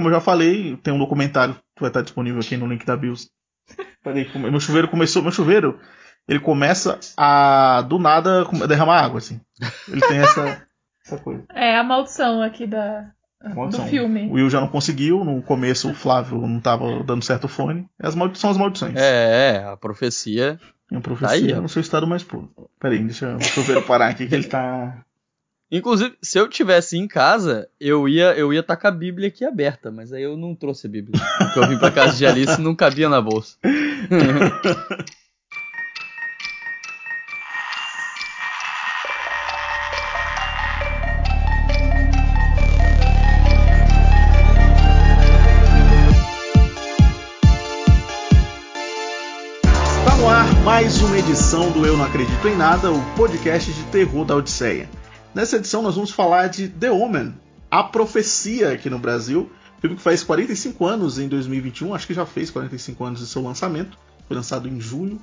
como eu já falei, tem um documentário que vai estar disponível aqui no link da Bills. Peraí, meu chuveiro começou, meu chuveiro, ele começa a do nada derramar água assim. Ele tem essa essa coisa. É a maldição aqui da maldição. do filme. O Will já não conseguiu, no começo o Flávio não estava dando certo o fone. As maldições são as maldições. É, é, a profecia. A profecia tá aí, no seu estado mais puro. Peraí, deixa o chuveiro parar aqui que ele tá Inclusive, se eu tivesse em casa, eu ia eu ia estar com a Bíblia aqui aberta, mas aí eu não trouxe a Bíblia. Porque eu vim pra casa de Alice e não cabia na bolsa. Está no ar mais uma edição do Eu Não Acredito em Nada, o podcast de terror da Odisseia. Nessa edição nós vamos falar de The Omen, A Profecia aqui no Brasil, filme que faz 45 anos em 2021, acho que já fez 45 anos de seu lançamento, foi lançado em junho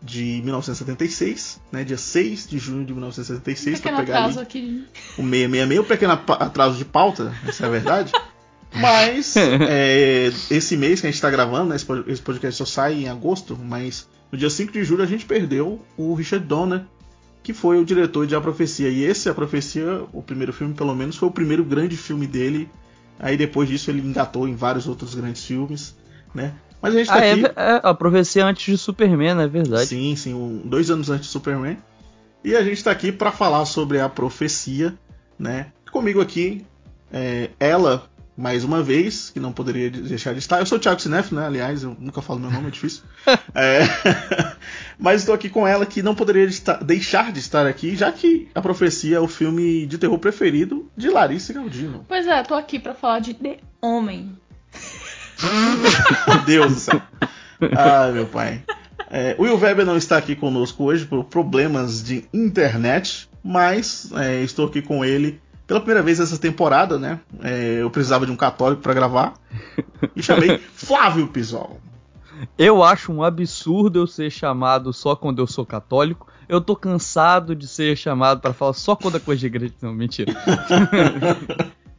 de 1976, né, dia 6 de junho de 1976, para pegar atraso aqui. o 666, um pequeno atraso de pauta, essa é a verdade. Mas é, esse mês que a gente está gravando, né, esse podcast só sai em agosto, mas no dia 5 de julho a gente perdeu o Richard Donner, que foi o diretor de A Profecia. E esse, A Profecia, o primeiro filme, pelo menos, foi o primeiro grande filme dele. Aí depois disso ele engatou em vários outros grandes filmes, né? Mas a gente tá ah, é aqui... é, é, a profecia antes de Superman, não é verdade? Sim, sim, um, dois anos antes de Superman. E a gente está aqui para falar sobre a profecia, né? Comigo aqui, é, ela, mais uma vez, que não poderia deixar de estar. Eu sou o Thiago Sinef, né? Aliás, eu nunca falo meu nome, é difícil. é... Mas estou aqui com ela que não poderia estar, deixar de estar aqui, já que a profecia é o filme de terror preferido de Larissa Galdino. Pois é, tô aqui para falar de The Homem. meu Deus do céu. Ai, meu pai. É, o Will Weber não está aqui conosco hoje por problemas de internet, mas é, estou aqui com ele pela primeira vez essa temporada, né? É, eu precisava de um católico para gravar e chamei Flávio Pisol. Eu acho um absurdo eu ser chamado só quando eu sou católico. Eu tô cansado de ser chamado para falar só quando é coisa de igreja. Não, mentira.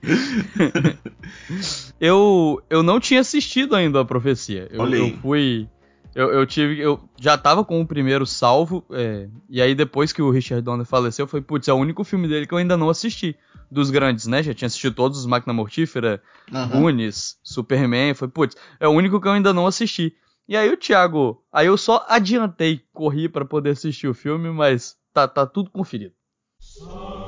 eu, eu não tinha assistido ainda a profecia. Eu, eu fui. Eu, eu, tive. Eu já tava com o primeiro salvo. É, e aí, depois que o Richard Donner faleceu, foi, putz, é o único filme dele que eu ainda não assisti dos grandes, né? Já tinha assistido todos os Máquina Mortífera, uhum. Goonies, Superman. Foi, putz, é o único que eu ainda não assisti. E aí o Thiago, aí eu só adiantei, corri para poder assistir o filme, mas tá, tá tudo conferido. lá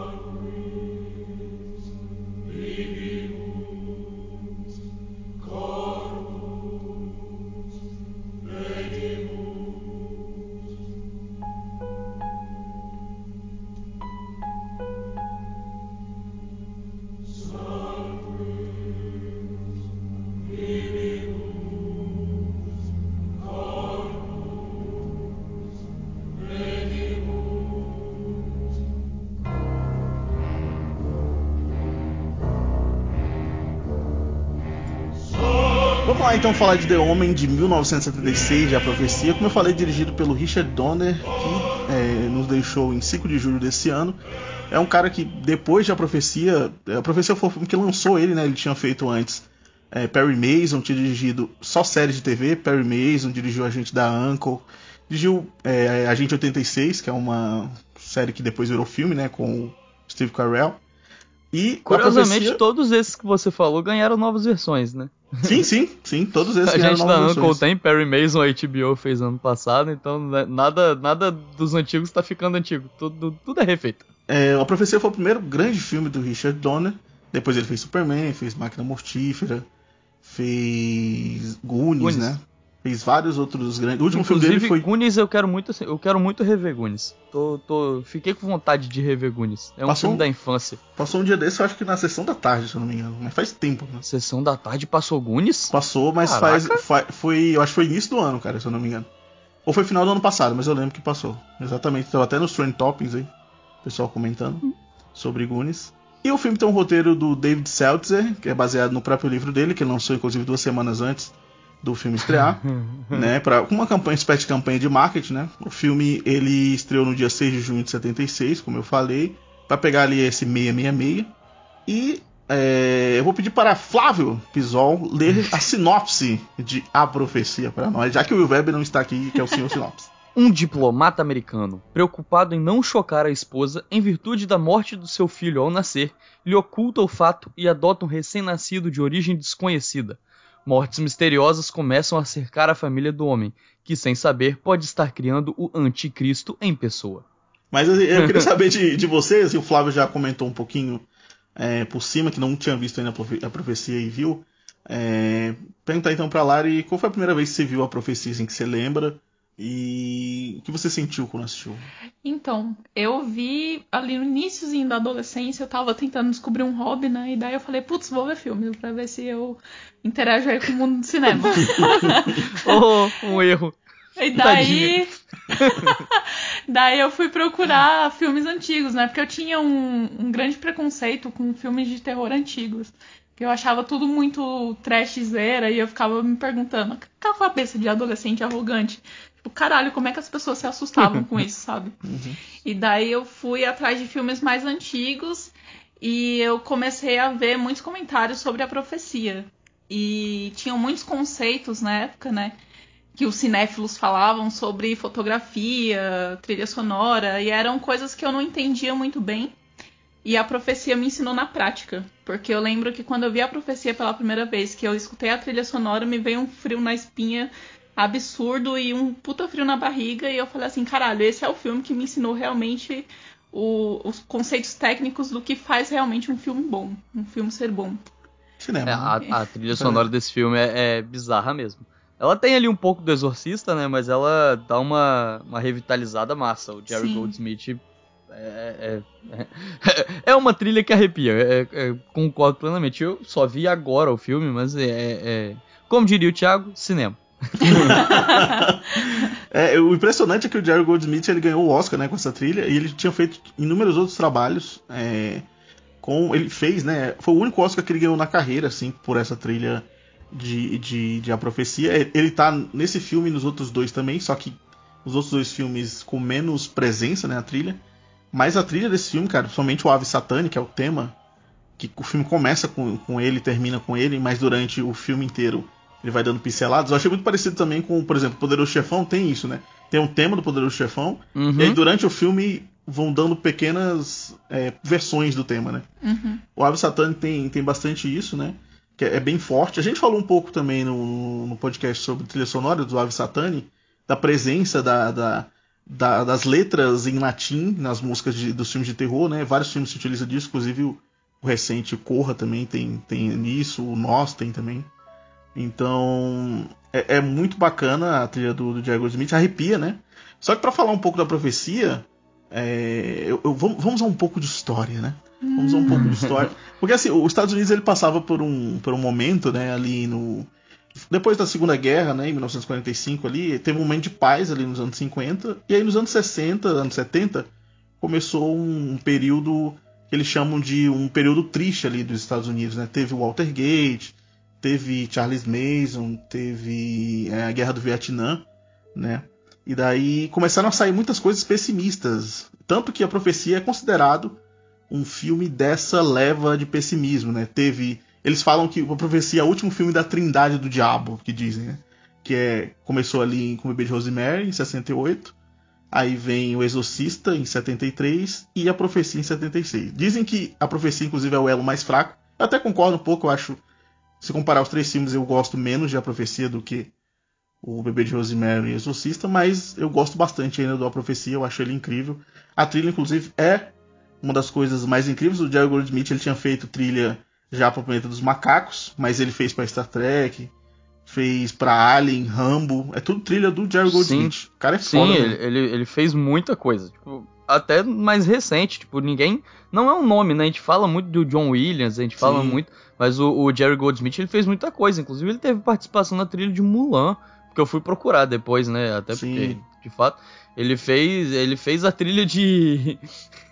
falar de The Homem de 1976, de A Profecia, como eu falei, dirigido pelo Richard Donner, que é, nos deixou em 5 de julho desse ano. É um cara que depois de A Profecia, A Profecia foi o filme que lançou ele, né? Ele tinha feito antes é, Perry Mason, tinha dirigido só séries de TV, Perry Mason dirigiu Agente da Uncle, dirigiu é, Agente 86, que é uma série que depois virou filme, né? Com Steve Carell. E curiosamente profecia... todos esses que você falou ganharam novas versões, né? Sim, sim, sim, todos esses A gente da Uncle tem, Perry Mason, a HBO fez ano passado, então né, nada, nada dos antigos está ficando antigo, tudo, tudo é refeito. É, a Profecia foi o primeiro grande filme do Richard Donner, depois ele fez Superman, fez Máquina Mortífera, fez Goonies, Goonies. né? Fez vários outros grandes. O último Inclusive, filme dele foi. Goonies eu quero muito, eu quero muito rever Goonies. Tô, tô, fiquei com vontade de rever Goonies. É um passou, filme da infância. Passou um dia desse, eu acho que na sessão da tarde, se eu não me engano. Mas faz tempo, né? Sessão da tarde passou Goonies? Passou, mas faz, faz, foi, eu acho que foi início do ano, cara, se eu não me engano. Ou foi final do ano passado, mas eu lembro que passou. Exatamente. Tava até nos Trend Toppings aí, pessoal comentando hum. sobre Goonies. E o filme tem um roteiro do David Seltzer, que é baseado no próprio livro dele, que lançou inclusive duas semanas antes do filme estrear, né, para uma campanha, espécie de campanha de marketing, né? O filme ele estreou no dia 6 de junho de 76, como eu falei, para pegar ali esse 666. E é, eu vou pedir para Flávio Pisol ler a sinopse de A Profecia para nós, já que o Will Weber não está aqui, que é o senhor sinopse. Um diplomata americano, preocupado em não chocar a esposa em virtude da morte do seu filho ao nascer, lhe oculta o fato e adota um recém-nascido de origem desconhecida. Mortes misteriosas começam a cercar a família do homem, que sem saber pode estar criando o anticristo em pessoa. Mas eu queria saber de, de vocês, e o Flávio já comentou um pouquinho é, por cima, que não tinha visto ainda a profecia e viu. É, perguntar então pra Lari qual foi a primeira vez que você viu a profecia, assim, que você lembra? E o que você sentiu quando assistiu? Então, eu vi ali no iníciozinho da adolescência, eu tava tentando descobrir um hobby, né? E daí eu falei, putz, vou ver filmes pra ver se eu interajo aí com o mundo do cinema. oh, um erro. E daí. daí eu fui procurar filmes antigos, né? Porque eu tinha um, um grande preconceito com filmes de terror antigos. Eu achava tudo muito trashzeira e eu ficava me perguntando, aquela cabeça de adolescente arrogante. Tipo, caralho, como é que as pessoas se assustavam com isso, sabe? Uhum. E daí eu fui atrás de filmes mais antigos e eu comecei a ver muitos comentários sobre a profecia. E tinham muitos conceitos na época, né? Que os cinéfilos falavam sobre fotografia, trilha sonora, e eram coisas que eu não entendia muito bem. E a profecia me ensinou na prática. Porque eu lembro que quando eu vi a profecia pela primeira vez, que eu escutei a trilha sonora, me veio um frio na espinha absurdo e um puta frio na barriga. E eu falei assim, caralho, esse é o filme que me ensinou realmente o, os conceitos técnicos do que faz realmente um filme bom. Um filme ser bom. Cinema. É, a, né? a, trilha sonora desse filme é, é, bizarra mesmo. Ela tem ali um pouco do Exorcista, né? Mas ela dá uma, uma revitalizada massa. O Jerry Sim. Goldsmith é, é, é, uma trilha que arrepia, é, é, concordo plenamente. Eu só vi agora o filme, mas é, é como diria o Thiago, cinema. é, o impressionante é que o Jerry Goldsmith ele ganhou o Oscar né, com essa trilha e ele tinha feito inúmeros outros trabalhos. É, com Ele fez, né? Foi o único Oscar que ele ganhou na carreira, assim, por essa trilha de, de, de A Profecia. É, ele tá nesse filme e nos outros dois também, só que os outros dois filmes com menos presença, né? A trilha. Mas a trilha desse filme, cara, principalmente o Ave Satani, que é o tema, que o filme começa com, com ele termina com ele, mas durante o filme inteiro ele vai dando pinceladas. Eu achei muito parecido também com, por exemplo, Poderoso Chefão tem isso, né? Tem um tema do Poderoso Chefão, uhum. e aí durante o filme vão dando pequenas é, versões do tema, né? Uhum. O Ave Satani tem, tem bastante isso, né? Que é, é, bem forte. A gente falou um pouco também no, no podcast sobre trilha sonora do Ave Satani, da presença da, da, da, das letras em latim nas músicas de, dos filmes de terror, né? Vários filmes se utilizam disso, inclusive o, o recente Corra também tem, tem isso, o Nós tem também. Então é, é, muito bacana a trilha do, do Diego Smith, arrepia, né? Só que para falar um pouco da profecia, é, eu, eu, vamos, vamos a um pouco de história, né? Vamos a um pouco de história. Porque assim, os Estados Unidos ele passava por um, por um momento, né, ali no. Depois da Segunda Guerra, né, em 1945 ali, teve um momento de paz ali nos anos 50, e aí nos anos 60, anos 70, começou um período que eles chamam de um período triste ali dos Estados Unidos, né? Teve o Watergate, teve Charles Mason, teve é, a Guerra do Vietnã, né? E daí começaram a sair muitas coisas pessimistas, tanto que a profecia é considerado um filme dessa leva de pessimismo, né? Teve, eles falam que a profecia é o último filme da Trindade do Diabo, que dizem, né? Que é começou ali com o Bebê de Rosemary em 68, aí vem o Exorcista em 73 e a Profecia em 76. Dizem que a Profecia inclusive é o elo mais fraco. Eu até concordo um pouco, eu acho se comparar os três filmes, eu gosto menos de A Profecia do que o Bebê de Rosemary e Exorcista, mas eu gosto bastante ainda do A Profecia, eu acho ele incrível. A trilha, inclusive, é uma das coisas mais incríveis. O Jerry Goldsmith ele tinha feito trilha já para o Planeta dos Macacos, mas ele fez para Star Trek, fez para Alien, Rambo, é tudo trilha do Jerry Goldsmith. Sim, o cara é foda. Sim, ele, ele, ele, fez muita coisa. Tipo, até mais recente, tipo, ninguém. Não é um nome, né? A gente fala muito do John Williams, a gente fala Sim. muito. Mas o, o, Jerry Goldsmith ele fez muita coisa. Inclusive, ele teve participação na trilha de Mulan. Porque eu fui procurar depois, né? Até Sim. porque, de fato, ele fez. Ele fez a trilha de.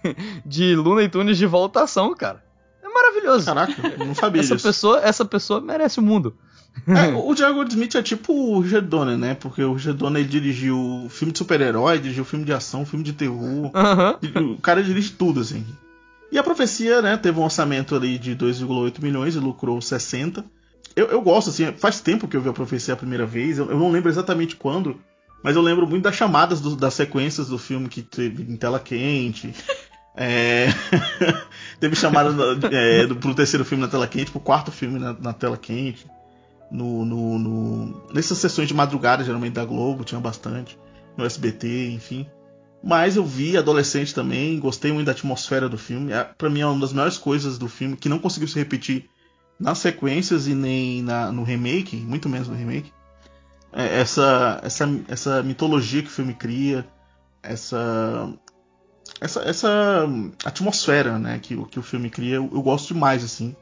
de Luna e Tunes de voltação, cara. Maravilhoso. Caraca, não sabia essa disso. Pessoa, essa pessoa merece o mundo. É, o Jerry Goldsmith é tipo o Roger Donner, né? Porque o Donner ele dirigiu filme de super-herói, dirigiu filme de ação, filme de terror. Uhum. O cara dirige tudo, assim. E a profecia, né, teve um orçamento ali de 2,8 milhões e lucrou 60. Eu, eu gosto, assim, faz tempo que eu vi a profecia a primeira vez, eu, eu não lembro exatamente quando, mas eu lembro muito das chamadas do, das sequências do filme que teve em tela quente. É... teve chamada é, pro terceiro filme na tela quente, pro quarto filme na, na tela quente. No, no, no, Nessas sessões de madrugada, geralmente da Globo, tinha bastante. No SBT, enfim. Mas eu vi adolescente também, gostei muito da atmosfera do filme. É, para mim é uma das melhores coisas do filme, que não conseguiu se repetir nas sequências e nem na, no remake, muito menos no remake. É, essa, essa, essa mitologia que o filme cria, essa, essa, essa atmosfera né, que, que o filme cria, eu, eu gosto demais assim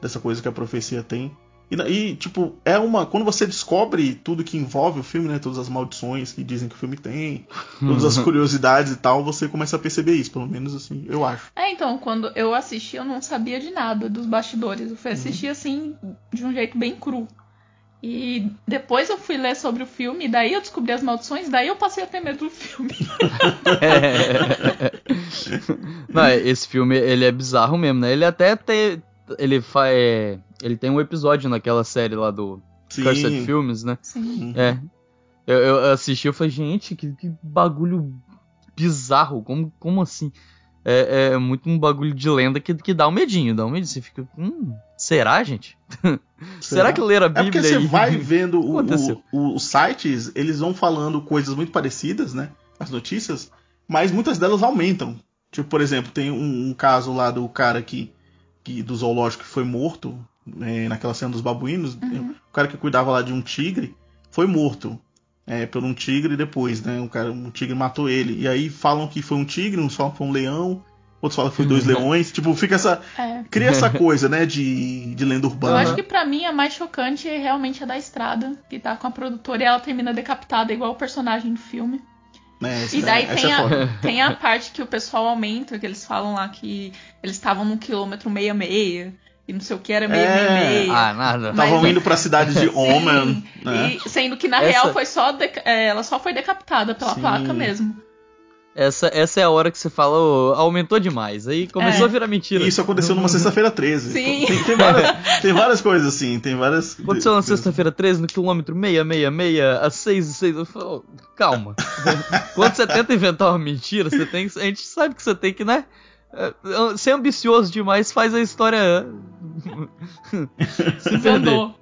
dessa coisa que a profecia tem. E, e, tipo, é uma. Quando você descobre tudo que envolve o filme, né? Todas as maldições que dizem que o filme tem, todas as curiosidades e tal, você começa a perceber isso, pelo menos assim, eu acho. É, então, quando eu assisti, eu não sabia de nada dos bastidores. Eu fui assistir uhum. assim, de um jeito bem cru. E depois eu fui ler sobre o filme, daí eu descobri as maldições, daí eu passei a ter medo do filme. é. Não, esse filme, ele é bizarro mesmo, né? Ele até tem. Ele faz ele tem um episódio naquela série lá do Sim. Cursed Films, né? Sim. Uhum. É. Eu, eu assisti e falei, gente, que, que, bagulho bizarro. Como, como assim? É, é, muito um bagulho de lenda que, que dá um medinho, dá um medinho. Você fica, hum, será, gente? Será, será que ler a Bíblia? É porque você vai vendo o, o, os sites, eles vão falando coisas muito parecidas, né? As notícias, mas muitas delas aumentam. Tipo, por exemplo, tem um, um caso lá do cara que, que do zoológico que foi morto é, naquela cena dos babuínos, uhum. o cara que cuidava lá de um tigre foi morto é, por um tigre depois, né? Um, cara, um tigre matou ele. E aí falam que foi um tigre, uns falam que foi um leão, outros falam que foi dois uhum. leões. Tipo, fica essa. É. Cria essa coisa, né? De, de lenda urbana. Eu acho que pra mim a mais chocante é realmente a da estrada, que tá com a produtora e ela termina decapitada igual o personagem do filme. É, e daí é, tem, a, tem a parte que o pessoal aumenta, que eles falam lá que eles estavam no quilômetro meia meia e não sei o que, era meio é. meio, meio. Ah, nada. Estavam indo pra cidade de Omen. né? E sendo que na essa... real foi só de... É, ela só foi decapitada pela Sim. placa mesmo. Essa, essa é a hora que você fala, oh, aumentou demais. Aí começou é. a virar mentira. isso aconteceu numa sexta-feira 13. Sim. Tem, tem, várias, tem, várias, coisas assim, tem várias. Aconteceu na sexta-feira 13, no quilômetro 666, a 6 e 6. Eu falo, calma. Quando você tenta inventar uma mentira, você tem, a gente sabe que você tem que, né? É, ser ambicioso demais faz a história se perder.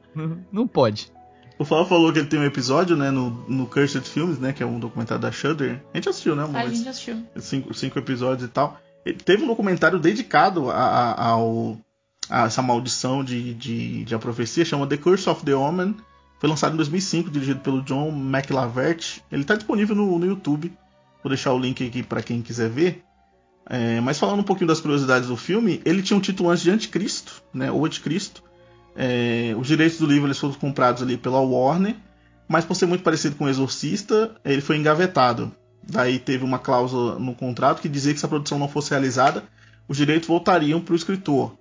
Não pode. O Fala falou que ele tem um episódio, né, no, no Cursed Films, né, que é um documentário da Shudder. A gente assistiu, né, amor? A gente assistiu. Cinco, cinco episódios e tal. Ele teve um documentário dedicado a, a, ao, a essa maldição de, de, de a profecia, chama The Curse of the Omen. Foi lançado em 2005, dirigido pelo John McLavert. Ele está disponível no, no YouTube. Vou deixar o link aqui para quem quiser ver. É, mas falando um pouquinho das curiosidades do filme, ele tinha um título antes de Anticristo, né, o Anticristo. É, os direitos do livro eles foram comprados ali pela Warner, mas por ser muito parecido com o Exorcista, ele foi engavetado. Daí teve uma cláusula no contrato que dizia que se a produção não fosse realizada, os direitos voltariam para o escritor.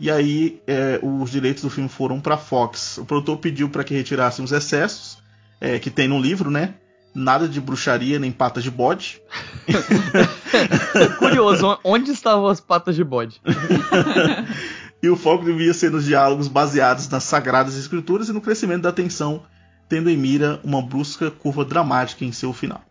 E aí é, os direitos do filme foram para Fox. O produtor pediu para que retirassem os excessos é, que tem no livro, né? Nada de bruxaria nem patas de bode. Curioso, onde estavam as patas de bode? e o foco devia ser nos diálogos baseados nas sagradas escrituras e no crescimento da tensão, tendo em mira uma brusca curva dramática em seu final.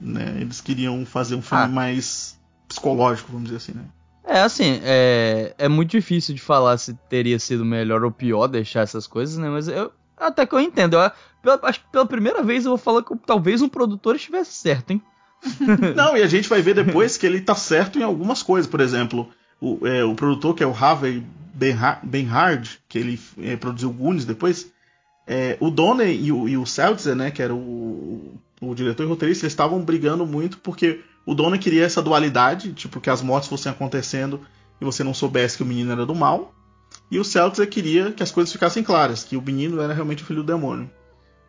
Né? Eles queriam fazer um filme ah. mais psicológico, vamos dizer assim, né? É, assim, é, é muito difícil de falar se teria sido melhor ou pior deixar essas coisas, né? Mas eu, até que eu entendo. Eu, pela, acho que pela primeira vez eu vou falar que talvez um produtor estivesse certo, hein? Não, e a gente vai ver depois que ele tá certo em algumas coisas. Por exemplo, o, é, o produtor que é o Harvey Benhard, que ele é, produziu Goonies depois, é, o Donner e o, e o Seltzer, né, que era o, o diretor e roteirista, eles estavam brigando muito porque o Donner queria essa dualidade, tipo, que as mortes fossem acontecendo e você não soubesse que o menino era do mal. E o Seltzer queria que as coisas ficassem claras, que o menino era realmente o filho do demônio.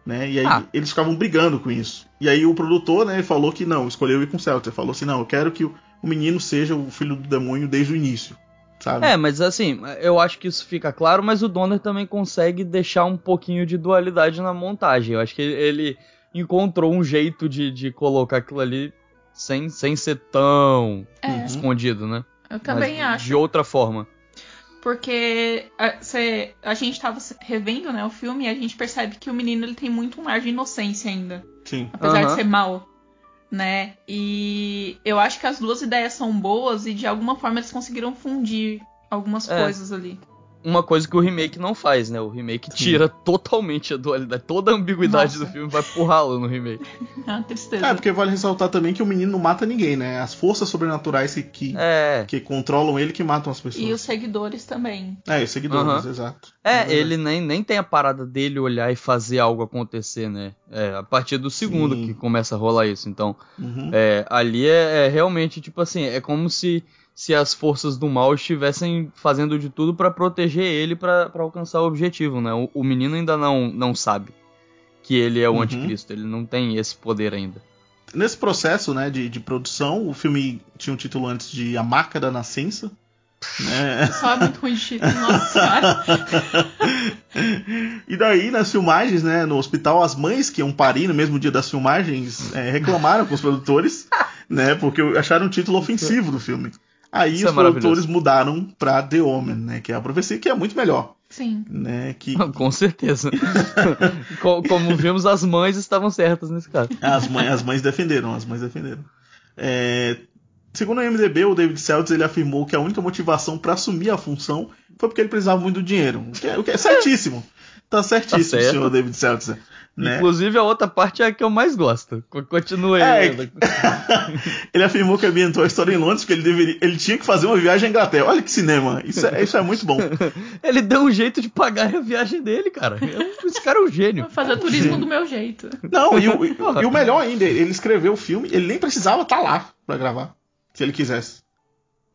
Né? E aí ah. eles ficavam brigando com isso. E aí o produtor né, falou que não, escolheu ir com o Seltzer. Falou assim: não, eu quero que o, menino seja o filho do demônio desde o início. Sabe? É, mas assim, eu acho que isso fica claro, mas o Donner também consegue deixar um pouquinho de dualidade na montagem. Eu acho que ele encontrou um jeito de, de colocar aquilo ali sem, sem ser tão é. escondido, né? Eu também acho. De outra forma. Porque a, cê, a gente tava revendo, né, o filme e a gente percebe que o menino ele tem muito um ar de inocência ainda. Sim. Apesar uhum. de ser mal, né? E eu acho que as duas ideias são boas e de alguma forma eles conseguiram fundir algumas é. coisas ali uma coisa que o remake não faz, né? O remake Sim. tira totalmente a dualidade, toda a ambiguidade Nossa. do filme vai pro ralo no remake. Ah, tristeza. É, porque vale ressaltar também que o menino não mata ninguém, né? As forças sobrenaturais que, que, é. que controlam ele que matam as pessoas. E os seguidores também. É, os seguidores, uhum. exato. É, é ele nem, nem tem a parada dele olhar e fazer algo acontecer, né? É, a partir do segundo Sim. que começa a rolar isso. Então, uhum. é, ali é, é realmente, tipo assim, é como se se as forças do mal estivessem fazendo de tudo para proteger ele para alcançar o objetivo, né? O, o, menino ainda não, não sabe que ele é o uhum. anticristo, ele não tem esse poder ainda. Nesse processo né, de, de produção, o filme tinha um título antes de A Marca da Nascença. Né? Só é muito ruim de título, nossa cara. e daí, nas filmagens, né, no hospital, as mães que iam parir no mesmo dia das filmagens é, reclamaram com os produtores, né, porque acharam o título ofensivo do filme. Aí Isso os é produtores mudaram pra The Omen, né? Que é a profecia, que é muito melhor. Sim. Né, que... Com certeza. Como vimos, as mães estavam certas nesse caso. As mães, as mães defenderam, as mães defenderam. É... Segundo o MDB, o David Seltz ele afirmou que a única motivação para assumir a função foi porque ele precisava muito do dinheiro. O que é, o que é certíssimo. Tá certíssimo, tá senhor David Seltzer. Né? Inclusive, a outra parte é a que eu mais gosto. Continua aí. É, ele afirmou que ambientou a história em Londres porque ele, deveria, ele tinha que fazer uma viagem à Inglaterra. Olha que cinema. Isso é, isso é muito bom. ele deu um jeito de pagar a viagem dele, cara. Esse cara é um gênio. Vou fazer turismo do meu jeito. Não, e o, e, e o melhor ainda, ele escreveu o filme, ele nem precisava estar tá lá para gravar, se ele quisesse.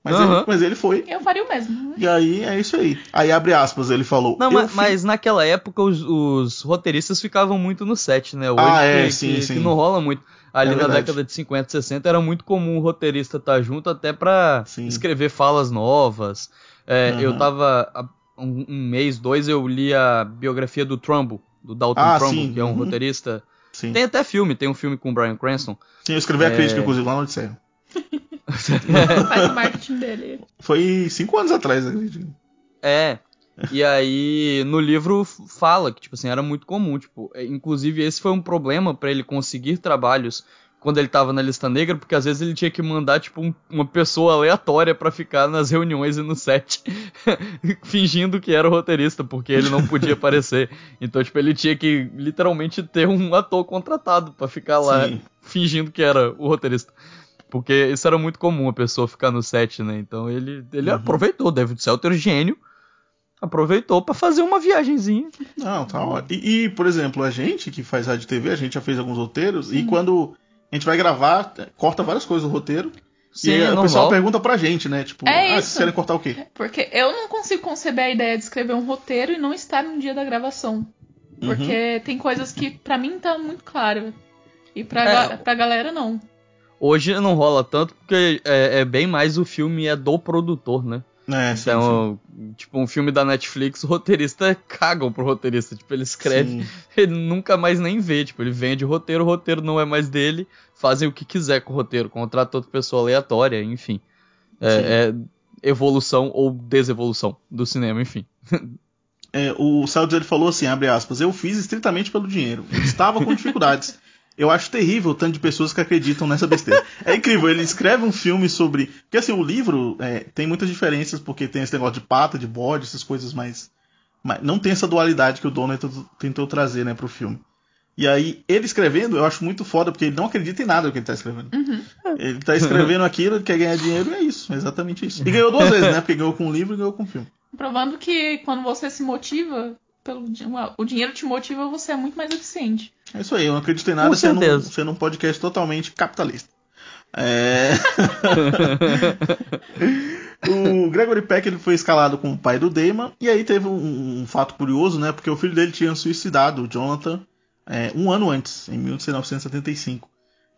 Mas, uhum. ele, mas ele foi. Eu faria o mesmo. E aí é isso aí. Aí abre aspas, ele falou. Não, mas, mas, naquela época os, os, roteiristas ficavam muito no set, né? Hoje ah, é, que, sim, que, sim. que não rola muito. Ali é na década de 50, 60 era muito comum o roteirista estar tá junto até pra sim. escrever falas novas. É, uhum. Eu tava. Um, um, mês, dois, eu li a biografia do Trumbo, do Dalton ah, Trumbo, que é um uhum. roteirista. Sim. Tem até filme, tem um filme com o Brian Cranston. Sim, eu escrevi a crítica, é. inclusive, lá no Odisseia. Faz o marketing dele. Foi cinco anos atrás, acredito. É. E aí, no livro fala que, tipo assim, era muito comum, tipo, é, inclusive esse foi um problema para ele conseguir trabalhos quando ele tava na lista negra, porque às vezes ele tinha que mandar, tipo, um, uma pessoa aleatória para ficar nas reuniões e no set, fingindo que era o roteirista, porque ele não podia aparecer. Então, tipo, ele tinha que literalmente ter um ator contratado para ficar lá, Sim. fingindo que era o roteirista. Porque isso era muito comum a pessoa ficar no set, né? Então ele, ele uhum. aproveitou, David Selter, gênio, aproveitou para fazer uma viagenzinha. Não, tá ótimo. E, e, por exemplo, a gente que faz rádio TV, a gente já fez alguns roteiros, Sim. e quando a gente vai gravar, corta várias coisas do roteiro. Sim, e aí, o pessoal pergunta pra gente, né? Tipo, é ah, vocês querem cortar o quê? Porque eu não consigo conceber a ideia de escrever um roteiro e não estar no dia da gravação. Porque uhum. tem coisas que para mim tá muito claro. E pra, é, pra galera não. Hoje não rola tanto porque é, é, bem mais o filme é do produtor, né? É, então, sim. tipo, um filme da Netflix, o roteirista cagam pro roteirista. Tipo, ele escreve, sim. ele nunca mais nem vê. Tipo, ele vende o roteiro, o roteiro não é mais dele, fazem o que quiser com o roteiro, contrata outra pessoa aleatória, enfim. É, é evolução ou desevolução do cinema, enfim. É, o Saldes ele falou assim, abre aspas, eu fiz estritamente pelo dinheiro. Estava com dificuldades. Eu acho terrível o tanto de pessoas que acreditam nessa besteira. é incrível, ele escreve um filme sobre. Porque assim, o livro é, tem muitas diferenças, porque tem esse negócio de pata, de bode, essas coisas mais. Mas não tem essa dualidade que o Donald tentou trazer, né, pro filme. E aí, ele escrevendo, eu acho muito foda, porque ele não acredita em nada do que ele tá escrevendo. Uhum. Ele tá escrevendo aquilo, ele quer ganhar dinheiro, e é isso, é exatamente isso. E ganhou duas vezes, né? Porque ganhou com o livro e ganhou com o filme. Provando que quando você se motiva pelo o dinheiro te motiva, você é muito mais eficiente. É isso aí, eu não acredito em nada sendo, um, sendo um podcast totalmente capitalista. É... o Gregory Peck ele foi escalado como pai do Damon, e aí teve um, um, fato curioso, né? Porque o filho dele tinha suicidado, o Jonathan, é, um ano antes, em 1975.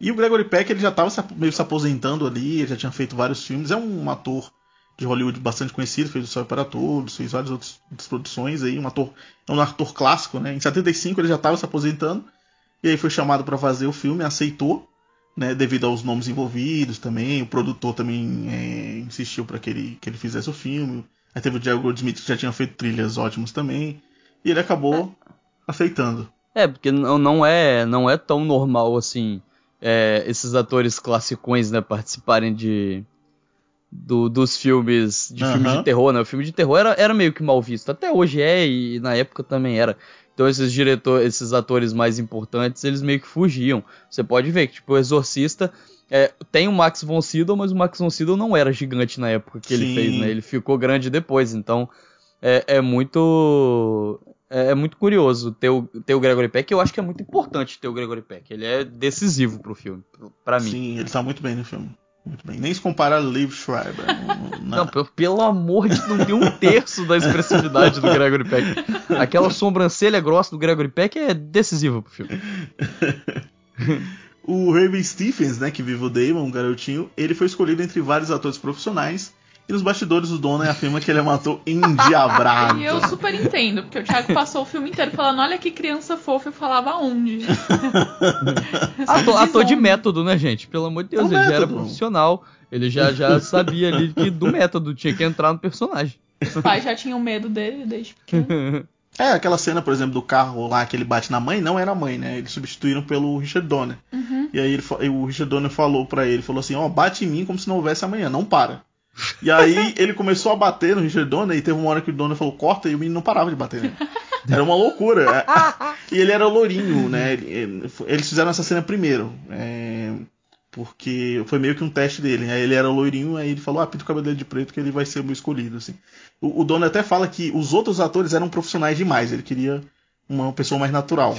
E o Gregory Peck ele já estava meio se aposentando ali, ele já tinha feito vários filmes, é um ator de Hollywood bastante conhecido, fez o Sol para Todos, fez várias outras, outras, produções aí, um ator, é um ator clássico, né? Em 75 ele já estava se aposentando, e aí foi chamado para fazer o filme, aceitou, né, devido aos nomes envolvidos também. O produtor também é, insistiu para que ele, que ele fizesse o filme. Aí teve o Jerry Goldsmith que já tinha feito trilhas ótimas também. E ele acabou é. aceitando. É, porque não, não, é, não é tão normal assim é, esses atores classicões né, participarem de, do, dos filmes de uhum. filmes de terror, né? O filme de terror era, era meio que mal visto. Até hoje é e na época também era. Então esses diretores, esses atores mais importantes, eles meio que fugiam. Você pode ver que tipo o Exorcista é, tem o Max von Sydow, mas o Max von Sydow não era gigante na época que Sim. ele fez, né? Ele ficou grande depois. Então é, é muito é, é, muito curioso ter o, ter o Gregory Peck. Eu acho que é muito importante ter o Gregory Peck. Ele é decisivo pro filme, para mim. Sim, ele tá muito bem no filme. Muito bem. Nem se compara a Liv Schreiber. não, pelo amor de Deus, não tem um terço da expressividade do Gregory Peck. Aquela sobrancelha grossa do Gregory Peck é decisiva pro filme. o Raven Stephens, né, que vive o Damon, um garotinho, ele foi escolhido entre vários atores profissionais e nos bastidores o dono afirma que ele matou endiabrado. E eu super entendo, porque o Thiago passou o filme inteiro falando, olha que criança fofa, eu falava onde. ator, ator de método, né, gente? Pelo amor de Deus, é ele método. já era profissional, ele já, já sabia ali que do método tinha que entrar no personagem. Os pais já tinham medo dele desde pequeno. É, aquela cena, por exemplo, do carro lá que ele bate na mãe, não era a mãe, né? Eles substituíram pelo Richard Donner. Uhum. E aí ele, o Richard Donner falou para ele, falou assim, ó, oh, bate em mim como se não houvesse amanhã, não para. E aí ele começou a bater no Richard Donner e teve uma hora que o Donner falou corta e o menino não parava de bater nele. Era uma loucura. E ele era lourinho, né? Eles fizeram essa cena primeiro. É... Porque foi meio que um teste dele. Aí ele era loirinho, aí ele falou: ah, pinta o cabelo dele de preto que ele vai ser o meu escolhido. Assim. O, o Donner até fala que os outros atores eram profissionais demais. Ele queria uma pessoa mais natural.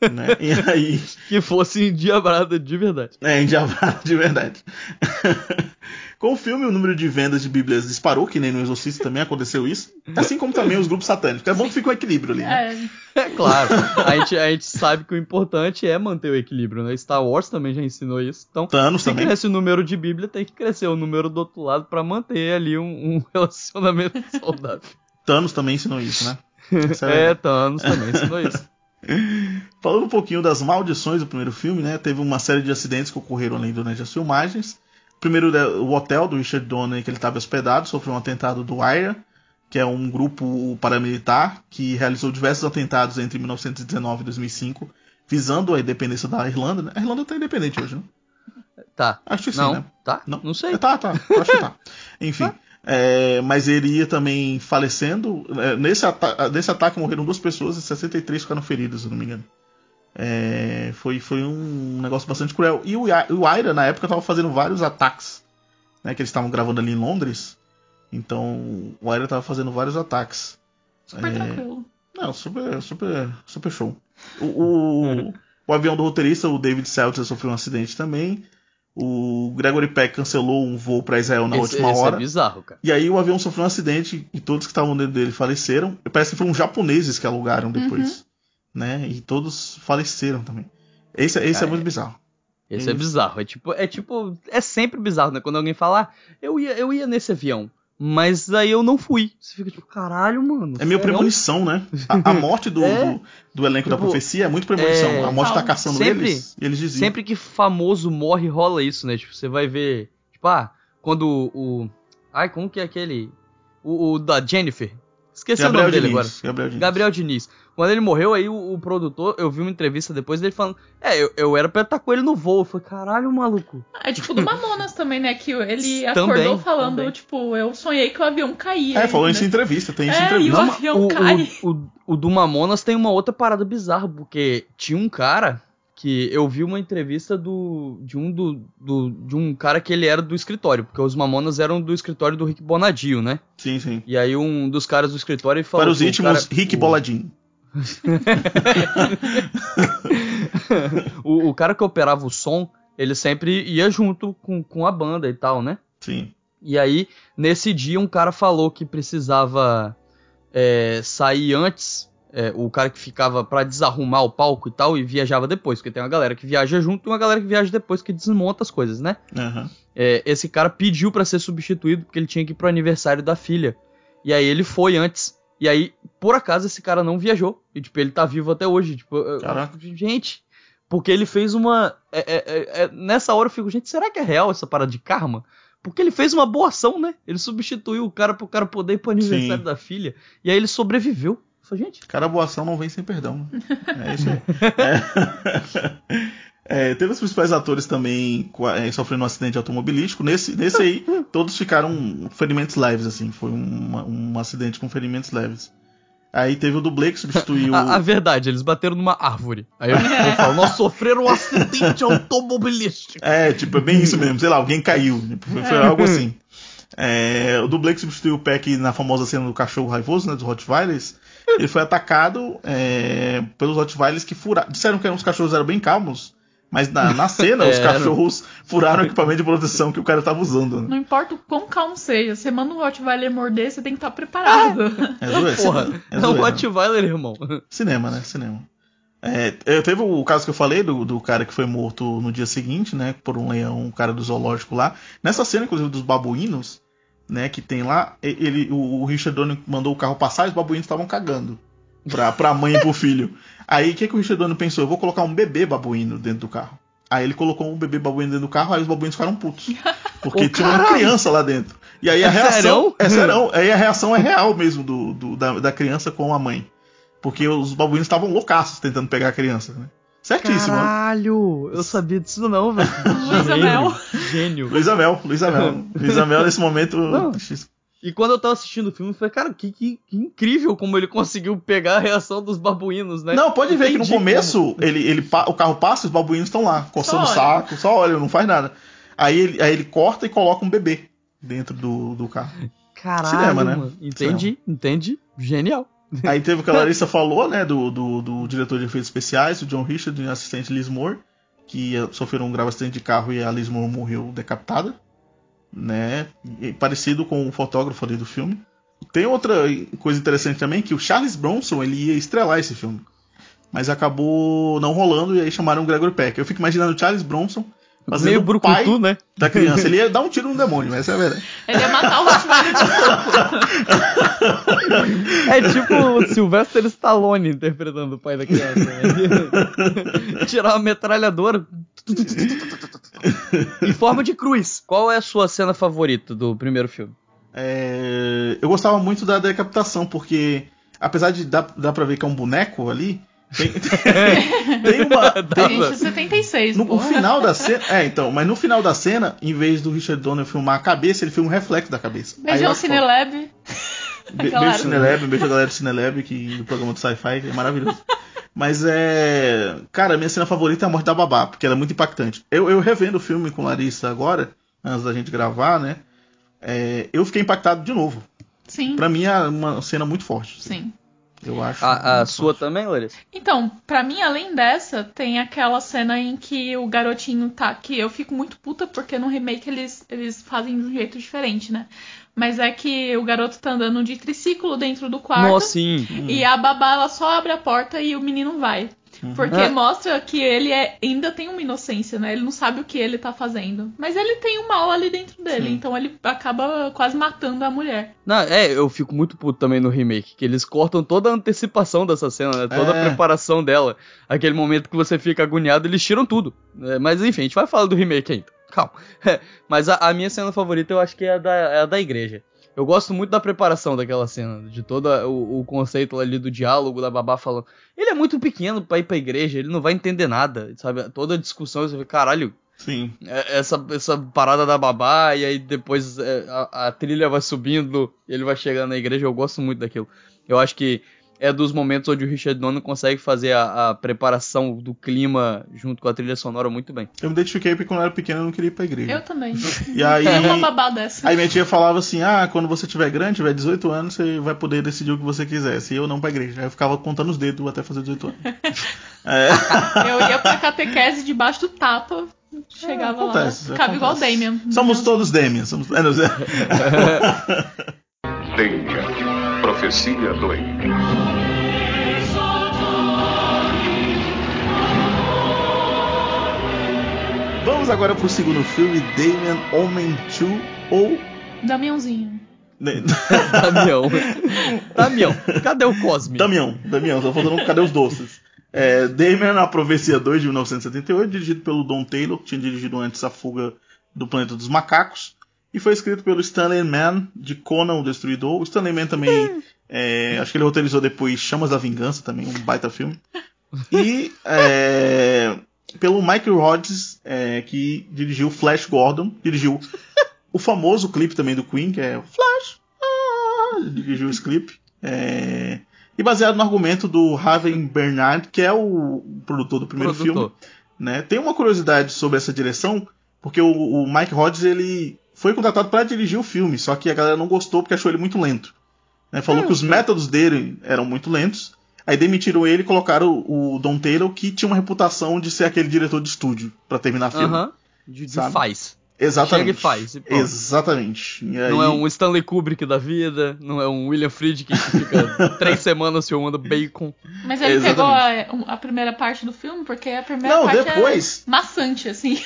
Né? E aí... que fosse endiabrada de verdade. É, endiabrada de verdade. Com o filme, o número de vendas de Bíblias disparou, que nem no Exorcista também aconteceu isso. Assim como também os grupos satânicos. É bom que fica um equilíbrio ali, né? É, é claro. A gente, a gente sabe que o importante é manter o equilíbrio, né? Star Wars também já ensinou isso. Então, Thanos se também. cresce o número de Bíblia, tem que crescer o número do outro lado para manter ali um, um relacionamento saudável. Thanos também ensinou isso, né? É, é, Thanos também ensinou isso. Falando um pouquinho das maldições do primeiro filme, né? Teve uma série de acidentes que ocorreram ali durante as filmagens. Primeiro, o hotel do Richard Donner que ele estava hospedado sofreu um atentado do IRA, que é um grupo paramilitar que realizou diversos atentados entre 1919 e 2005, visando a independência da Irlanda. Né? A Irlanda está independente hoje, né? Tá. Acho que sim, não, né? Tá? Não, não sei. Tá, tá. Acho que tá. Enfim. É, mas ele ia também falecendo. É, nesse, ata nesse ataque morreram duas pessoas e 63 ficaram feridas, se não me engano. É, foi, foi um negócio bastante cruel. E o, o Aira, na época, estava fazendo vários ataques. Né, que eles estavam gravando ali em Londres. Então, o Aira estava fazendo vários ataques. Super é, tranquilo. Não, super, super, super show. O, o, o avião do roteirista, o David Seltzer, sofreu um acidente também. O Gregory Peck cancelou um voo para Israel na esse, última esse é hora. É bizarro, cara. E aí o avião sofreu um acidente e todos que estavam dentro dele faleceram. Parece que foram japoneses que alugaram depois. Uhum né? E todos faleceram também. Esse, esse é, é muito bizarro. Esse é bizarro. É tipo, é tipo, é sempre bizarro, né? Quando alguém fala, ah, eu ia, eu ia nesse avião, mas aí eu não fui. Você fica tipo, caralho, mano. É meio premonição, né? A, a morte do, é, do, do, elenco tipo, da profecia é muito premonição. É, a morte tá caçando sempre, eles e eles diziam. Sempre que famoso morre, rola isso, né? Tipo, você vai ver. Tipo, ah, quando o. Ai, como que é aquele. O, o da Jennifer. Esqueci Gabriel o nome Diniz, dele agora. Gabriel Diniz. Gabriel Diniz. Quando ele morreu, aí o, o, produtor, eu vi uma entrevista depois dele falando: É, eu, eu era pra estar com ele no voo. Eu falei: Caralho, maluco. É tipo do Mamonas também, né? Que ele acordou também, falando: também. Tipo, eu sonhei que o avião caía. É, falou isso em entrevista, tem isso em é, entrevista. E o avião o, cai. O, o, o do Mamonas tem uma outra parada bizarra, porque tinha um cara que eu vi uma entrevista do, de um do, do, de um cara que ele era do escritório, porque os Mamonas eram do escritório do Rick Bonadio, né? Sim, sim. E aí um dos caras do escritório falou Para os íntimos, cara, Rick Boladinho. o, o, cara que operava o som, ele sempre ia junto com, com a banda e tal, né? Sim. E aí, nesse dia, um cara falou que precisava é, sair antes. É, o cara que ficava para desarrumar o palco e tal, e viajava depois, porque tem uma galera que viaja junto e uma galera que viaja depois que desmonta as coisas, né? Uhum. É, esse cara pediu para ser substituído porque ele tinha que ir pro aniversário da filha. E aí ele foi antes. E aí, por acaso, esse cara não viajou. E, tipo, ele tá vivo até hoje. Tipo, Caraca. gente, Porque ele fez uma. É, é, é, é, nessa hora eu fico, gente, será que é real essa parada de karma? Porque ele fez uma boa ação, né? Ele substituiu o cara pro cara poder ir pro aniversário Sim. da filha. E aí ele sobreviveu. Falei, gente. Cara, boa ação não vem sem perdão. É isso aí. É. É, teve os principais atores também é, sofrendo um acidente automobilístico. Nesse, nesse aí, todos ficaram ferimentos leves, assim. Foi um, um acidente com ferimentos leves. Aí teve o dublê que substituiu. a, a, verdade, eles bateram numa árvore. Aí eu, eu falo, nós sofreram um acidente automobilístico. É, tipo, é bem isso mesmo. Sei lá, alguém caiu. Tipo, foi, foi algo assim. É, o dublê que substituiu o Peck na famosa cena do cachorro raivoso, né? Dos Rottweilers. Ele foi atacado é, pelos Rottweilers que furaram. Disseram que os cachorros eram bem calmos. Mas na, na cena, é, os cachorros furaram o equipamento de proteção que o cara tava usando. Né? Não importa o quão calmo seja, você manda um Rottweiler morder, você tem que estar tá preparado. É, é zoeira. Porra, é, é um Rottweiler, irmão. Cinema, né? Cinema. É, teve o caso que eu falei do, do cara que foi morto no dia seguinte, né? Por um leão, um cara do zoológico lá. Nessa cena, inclusive, dos babuínos, né? Que tem lá, ele, o, o Richard Donner mandou o carro passar e os babuínos estavam cagando pra, pra mãe e pro filho. Aí o que, que o Richard Donner pensou? Eu vou colocar um bebê babuíno dentro do carro. Aí ele colocou um bebê babuíno dentro do carro, aí os babuínos ficaram putos. Porque tinha uma criança lá dentro. E aí a é reação. Serão? É serão. Aí a reação é real mesmo do, do da, da, criança com a mãe. Porque os babuínos estavam loucaços tentando pegar a criança, né? Certíssimo. Caralho, eu sabia disso não, velho. Luiz Amel. Gênio. Luiz Amel, Luiz Amel. Luiz Amel nesse momento. Não. E quando eu tava assistindo o filme, eu falei, cara, que, que, que, incrível como ele conseguiu pegar a reação dos babuínos, né? Não, pode ver que no começo ele, ele, o carro passa e os babuínos estão lá, coçando o saco, só olha, não faz nada. Aí ele, aí ele corta e coloca um bebê dentro do, do carro. Caralho, Cinema, né? Mano. Entendi, Cinema. entendi. Genial. Aí teve o que a Larissa falou, né, do, do, do, diretor de efeitos especiais, o John Richard, e assistente Liz Moore, que sofreram um grave acidente de carro e a Liz Moore morreu decapitada né? Parecido com o fotógrafo ali do filme. Tem outra coisa interessante também que o Charles Bronson ele ia estrelar esse filme, mas acabou não rolando e aí chamaram o Gregory Peck. Eu fico imaginando o Charles Bronson fazendo Meio o pai né? da criança. Ele ia dar um tiro no demônio, essa é a verdade. Ele ia matar o Rottweiler de É tipo o Sylvester Stallone interpretando o pai da criança. Né? Tirar uma metralhadora em forma de cruz. Qual é a sua cena favorita do primeiro filme? É... Eu gostava muito da decapitação, porque apesar de dar, dar pra ver que é um boneco ali, tem, tem uma. Tem, Gente, 76. No, no final da cena. É, então, mas no final da cena, em vez do Richard Donner filmar a cabeça, ele filma um reflexo da cabeça. Beijão Cinelab. Be beijo Cinelab, beijo a galera do Cinelab, que, do programa do Sci-Fi, é maravilhoso. Mas é. Cara, a minha cena favorita é a morte da babá, porque ela é muito impactante. Eu, eu revendo o filme com Larissa agora, antes da gente gravar, né? É, eu fiquei impactado de novo. Sim. Pra mim é uma cena muito forte. Sim. Eu acho. A, a sua forte. também, Larissa? Então, pra mim, além dessa, tem aquela cena em que o garotinho tá. Que eu fico muito puta porque no remake eles, eles fazem de um jeito diferente, né? Mas é que o garoto tá andando de triciclo dentro do quarto. Nossa, sim. E a babá ela só abre a porta e o menino vai. Uhum. Porque é. mostra que ele é, ainda tem uma inocência, né? Ele não sabe o que ele tá fazendo. Mas ele tem o um mal ali dentro dele. Sim. Então ele acaba quase matando a mulher. Não, é, eu fico muito puto também no remake. Que eles cortam toda a antecipação dessa cena, né? Toda é. a preparação dela. Aquele momento que você fica agoniado, eles tiram tudo. É, mas enfim, a gente vai falar do remake ainda calma. Mas a, a, minha cena favorita eu acho que é a, da, é a da igreja. Eu gosto muito da preparação daquela cena, de todo o, o, conceito ali do diálogo da babá falando. Ele é muito pequeno pra ir pra igreja, ele não vai entender nada, sabe? Toda a discussão, você vê, caralho. Sim. É, essa, essa parada da babá, e aí depois é, a, a trilha vai subindo, ele vai chegando na igreja, eu gosto muito daquilo. Eu acho que é dos momentos onde o Richard Donner consegue fazer a, a, preparação do clima junto com a trilha sonora muito bem. Eu me identifiquei porque quando eu era pequeno eu não queria ir pra igreja. Eu também. E aí, é uma babá dessa. Aí minha tia falava assim: ah, quando você tiver grande, tiver 18 anos, você vai poder decidir o que você quiser. Se eu não pra igreja. Aí eu ficava contando os dedos até fazer 18 anos. é. Eu ia pra catequese debaixo do tapa. Chegava é, acontece, lá. Ficava igual o Damien. Somos todos Damien. Somos... É, Damien. Profecia 2. Vamos agora pro segundo filme, Damien Homem 2 ou. Damiãozinho. Damião. Damião. Cadê o Cosme? Damião. Damião. Só falando cadê os doces? É, Damien, A Profecia 2 de 1978, dirigido pelo Don Taylor, que tinha dirigido antes A Fuga do Planeta dos Macacos. E foi escrito pelo Stanley Mann, de Conan o Destruidor. O Stanley Mann também, é, acho que ele roteirizou depois Chamas da Vingança, também um baita filme. E é, pelo Mike Rhodes, é, que dirigiu Flash Gordon, dirigiu o famoso clipe também do Queen, que é Flash. Ah, dirigiu esse clipe. É, e baseado no argumento do Raven Bernard, que é o produtor do primeiro produtor. filme. Né? Tem uma curiosidade sobre essa direção, porque o, o Mike Rhodes ele foi contratado para dirigir o filme, só que a galera não gostou porque achou ele muito lento. Né? Falou é, que os métodos dele eram muito lentos. Aí demitiram ele e colocaram o, o Don Taylor, que tinha uma reputação de ser aquele diretor de estúdio para terminar o filme. Aham. Uh -huh. De, de faz. Exatamente. Chega e faz. E Exatamente. E aí... Não é um Stanley Kubrick da vida, não é um William Friedkin que fica três semanas filmando bacon. Mas ele Exatamente. pegou a, a, primeira parte do filme, porque a primeira não, parte depois... é maçante, assim.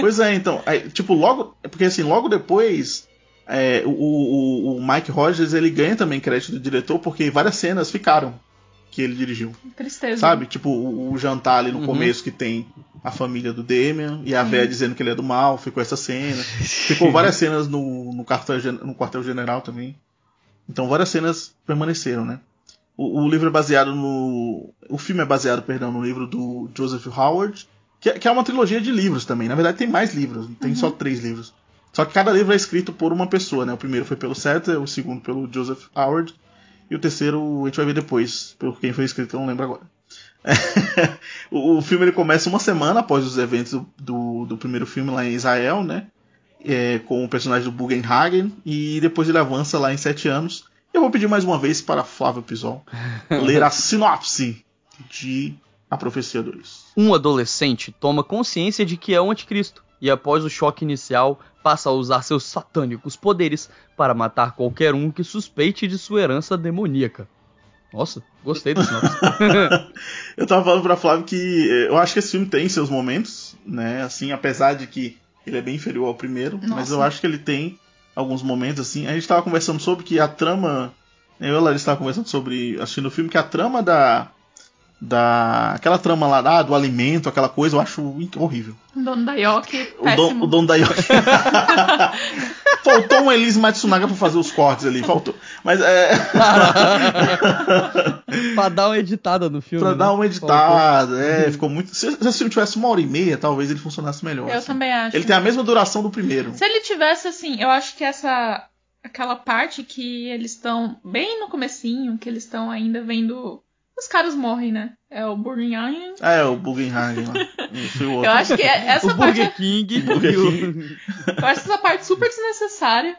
Pois é, então. Aí, tipo, logo. Porque assim, logo depois. É, o, o, o Mike Rogers ele ganha também crédito do diretor porque várias cenas ficaram que ele dirigiu. Tristeza. Sabe? Tipo, o, o jantar ali no uhum. começo que tem a família do Damian e a véia dizendo que ele é do mal, ficou essa cena. Ficou várias cenas no, no, quartel, no quartel general também. Então várias cenas permaneceram, né? O, o, livro é baseado no. O filme é baseado, perdão, no livro do Joseph Howard, que, é, que é uma trilogia de livros também. Na verdade, tem mais livros, tem uhum. só três livros. Só que cada livro é escrito por uma pessoa, né? O primeiro foi pelo Setter, o segundo pelo Joseph Howard e o terceiro a gente vai ver depois, por quem foi escrito, eu não lembro agora. o, o, filme ele começa uma semana após os eventos do, do, do primeiro filme lá em Israel, né? É, com o personagem do Bugenhagen, e depois ele avança lá em sete anos. Eu vou pedir mais uma vez para Flávio Pisol ler a sinopse de A Profecia 2. Um adolescente toma consciência de que é o anticristo e após o choque inicial passa a usar seus satânicos poderes para matar qualquer um que suspeite de sua herança demoníaca. Nossa, gostei desse nome. eu tava falando pra Flávio que eh, eu acho que esse filme tem seus momentos, né? Assim, apesar de que ele é bem inferior ao primeiro, Nossa. mas eu acho que ele tem alguns momentos assim. A gente tava conversando sobre que a trama. Eu e a Larissa tava conversando sobre assistindo o filme que a trama da da aquela trama lá ah, do alimento, aquela coisa, eu acho horrível. O dono da Yoki, o, don, o dono da Yoki. faltou um Elise Matsunaga pra fazer os cortes ali, faltou. Mas é. pra dar uma editada no filme. Pra né? dar uma editada, faltou. é, ficou muito. Se, se o filme tivesse uma hora e meia, talvez ele funcionasse melhor. Eu assim. também acho. Ele tem a mesma duração do primeiro. Se ele tivesse assim, eu acho que essa. Aquela parte que eles estão bem no comecinho, que eles estão ainda vendo os caras morrem, né? É o Burgenhagen. É, o Burgenhagen lá. Eu acho que é essa o parte. Burger King. Burger King. Eu acho essa parte super desnecessária.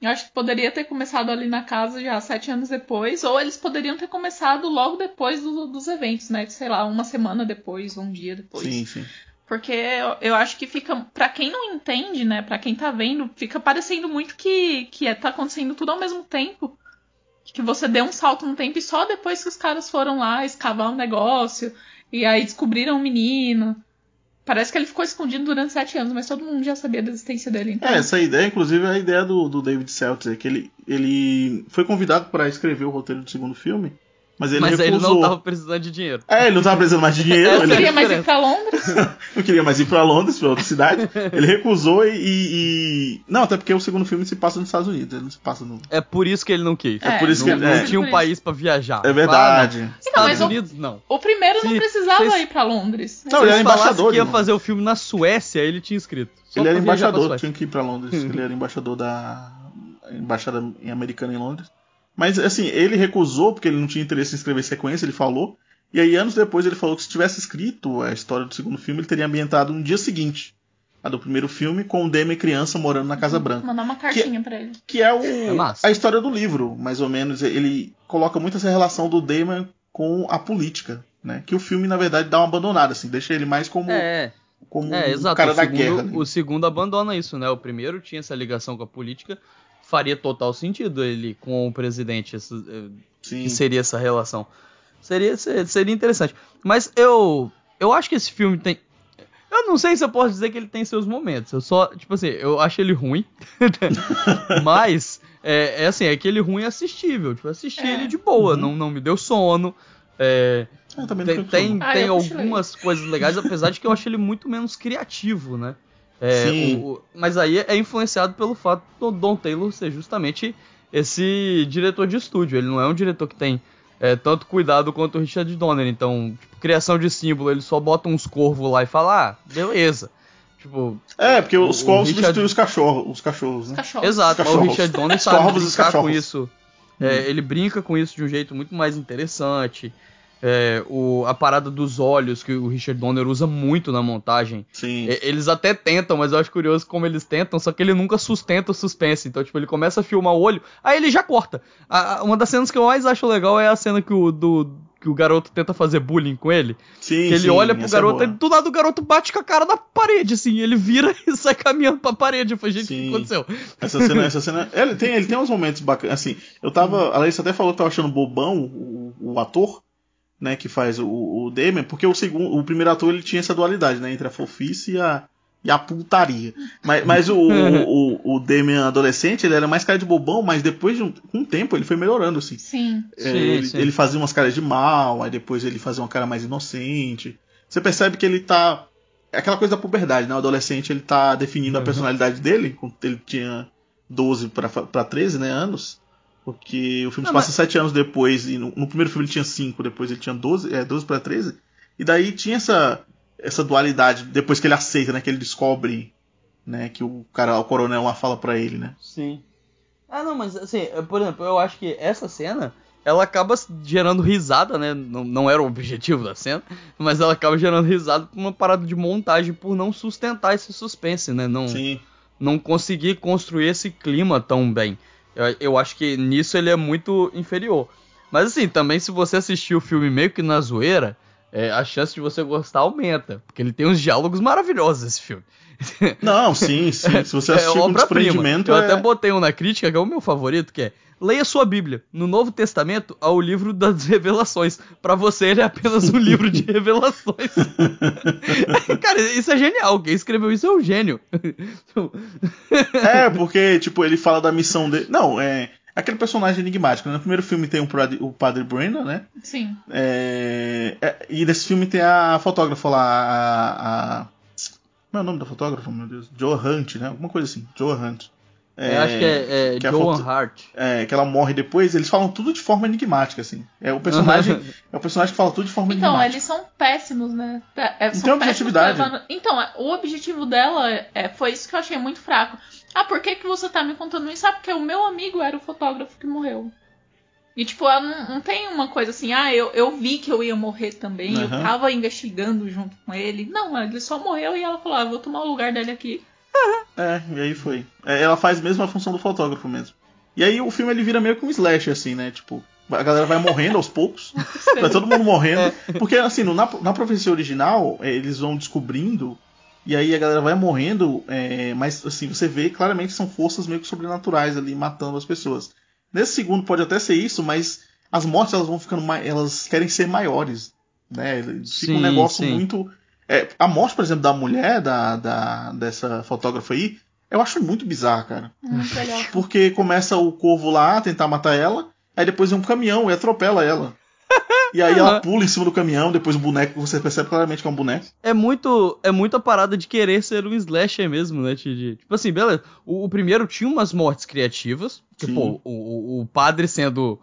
Eu acho que poderia ter começado ali na casa já sete anos depois, ou eles poderiam ter começado logo depois do, dos eventos, né? Sei lá, uma semana depois, um dia depois. Sim, sim. Porque eu, eu acho que fica. para quem não entende, né? para quem tá vendo, fica parecendo muito que, que é, tá acontecendo tudo ao mesmo tempo que você deu um salto no tempo e só depois que os caras foram lá escavar um negócio e aí descobriram o um menino. Parece que ele ficou escondido durante sete anos, mas todo mundo já sabia da existência dele. Então... É, essa ideia, inclusive, é a ideia do, do David Seltzer, que ele, ele foi convidado para escrever o roteiro do segundo filme. Mas ele Mas recusou. ele não tava precisando de dinheiro. É, ele não tava precisando mais de dinheiro. Eu ele queria mais ir pra Londres. não queria mais ir pra Londres, pra outra cidade. Ele recusou e, e, Não, até porque o segundo filme se passa nos Estados Unidos, ele não se passa no. É por isso que ele não quis. É, é por isso não, que ele não é. tinha um país para viajar. É verdade. Ah, Estados então, Unidos, o, não. O primeiro se, não precisava se, ir pra Londres. Não, ele era embaixador. que ia fazer o filme na Suécia, ele tinha escrito. Ele era embaixador, tinha que ir pra Londres. ele era embaixador da. Embaixada americana em Londres. Mas, assim, ele recusou porque ele não tinha interesse em escrever sequência, ele falou. E aí, anos depois, ele falou que se tivesse escrito a história do segundo filme, ele teria ambientado no dia seguinte. A do primeiro filme, com o Demi criança morando na Casa Branca. Mandar uma cartinha que, pra ele. Que é, o, é a história do livro, mais ou menos. Ele coloca muito essa relação do Damon com a política, né? Que o filme, na verdade, dá uma abandonada, assim. Deixa ele mais como... É como é, um cara da segundo, guerra. O segundo abandona isso, né? O primeiro tinha essa ligação com a política, faria total sentido ele com o presidente, essa, eh, que seria essa relação. Seria, seria interessante. Mas eu eu acho que esse filme tem eu não sei se eu posso dizer que ele tem seus momentos. Eu só, tipo assim, eu acho ele ruim. mas é, é, assim, é aquele ruim assistível. Tipo, assisti é. ele de boa, uhum. não, não me deu sono. É, É, tem tem, ah, tem algumas coisas legais, apesar de que eu acho ele muito menos criativo, né? É, Sim. O, mas aí é influenciado pelo fato do Don Taylor ser justamente esse diretor de estúdio. Ele não é um diretor que tem é, tanto cuidado quanto o Richard Donner. Então, tipo, criação de símbolo, ele só bota uns corvos lá e fala, ah, beleza. Tipo, é, porque os corvos Richard... substituem os cachorros, os cachorros, né? Cachorros. Exato, cachorros. o Richard Donner sabe brincar com isso. É, hum. Ele brinca com isso de um jeito muito mais interessante. É, o, a parada dos olhos que o Richard Donner usa muito na montagem. Sim. É, eles até tentam, mas eu acho curioso como eles tentam, só que ele nunca sustenta o suspense. Então, tipo, ele começa a filmar o olho, aí ele já corta. A, uma das cenas que eu mais acho legal é a cena que o, do, que o garoto tenta fazer bullying com ele. Sim, que ele sim, olha pro é garoto é e do lado o garoto bate com a cara na parede, assim. Ele vira e sai caminhando pra parede. Eu falei, gente, o que aconteceu? Essa cena, essa cena. Ele tem, ele tem uns momentos bacanas. Assim, eu tava. A Larissa até falou que tava achando bobão o, o ator né, que faz o, o Damian, porque o segundo, o primeiro ator ele tinha essa dualidade, né, entre a fofice e a, e a putaria. Mas, mas o, o, o Damian adolescente, ele era mais cara de bobão, mas depois de um, um tempo ele foi melhorando, assim. Sim. É, sim, ele, sim. ele, fazia umas caras de mal, aí depois ele fazia uma cara mais inocente. Você percebe que ele tá. É aquela coisa da puberdade, né? O adolescente ele tá definindo uhum. a personalidade dele, quando ele tinha 12 para 13 né, anos. Porque o filme se passa mas... sete anos depois, e no, no, primeiro filme ele tinha cinco, depois ele tinha 12, é, 12 para 13. E daí tinha essa, essa dualidade, depois que ele aceita, né? Que ele descobre né, que o cara, o coronel lá fala para ele, né? Sim. Ah, não, mas assim, por exemplo, eu acho que essa cena, ela acaba gerando risada, né? Não, não era o objetivo da cena, mas ela acaba gerando risada por uma parada de montagem, por não sustentar esse suspense, né? Não, Sim. não conseguir construir esse clima tão bem. Eu, eu acho que nisso ele é muito inferior. Mas assim, também se você assistir o filme meio que na zoeira, é, a chance de você gostar aumenta. Porque ele tem uns diálogos maravilhosos esse filme. Não, sim, sim. Se você assistir é, com desprendimento. Eu é... até botei um na crítica, que é o meu favorito, que é Leia sua Bíblia. No Novo Testamento há o livro das revelações. Para você ele é apenas um livro de revelações. Cara, isso é genial. Quem escreveu isso é um gênio. é, porque, tipo, ele fala da missão dele. Não, é. Aquele personagem enigmático. Né? No primeiro filme tem o Padre Brenda, né? Sim. É, é, e nesse filme tem a fotógrafa lá, a, a. Como é o nome da fotógrafa, meu Deus? Joe Hunt, né? Alguma coisa assim. Joe Hunt. É, eu acho que é, é que Joan Hart. É, que ela morre depois, eles falam tudo de forma enigmática, assim. É o personagem, é o personagem que fala tudo de forma então, enigmática. Então, eles são péssimos, né? É, Não tem objetividade. Então, é, o objetivo dela é, foi isso que eu achei muito fraco. Ah, por que, que você tá me contando isso? Ah, porque o meu amigo era o fotógrafo que morreu. E, tipo, ela não, não tem uma coisa assim, ah, eu, eu vi que eu ia morrer também, uhum. eu tava investigando junto com ele. Não, ele só morreu e ela falou, ah, vou tomar o lugar dele aqui. É, e aí foi. É, ela faz mesmo a função do fotógrafo mesmo. E aí o filme ele vira meio que um slash, assim, né? Tipo, a galera vai morrendo aos poucos. vai todo mundo morrendo. É. Porque, assim, no, na, na profecia original, é, eles vão descobrindo. E aí a galera vai morrendo. É, mas, assim, você vê claramente são forças meio que sobrenaturais ali matando as pessoas. Nesse segundo pode até ser isso, mas as mortes elas vão ficando. Elas querem ser maiores. Né? Fica sim, um negócio sim. muito é, a morte, por exemplo, da mulher, da, da, dessa fotógrafa aí, eu acho muito bizarro, cara. Muito legal. Porque começa o corvo lá a tentar matar ela, aí depois vem um caminhão e atropela ela. E aí ela pula em cima do caminhão, depois o boneco, você percebe claramente que é um boneco. É muito, é muito a parada de querer ser um slasher mesmo, né, Tid? Tipo assim, beleza, o, o, primeiro tinha umas mortes criativas, tipo, o, o, padre sendo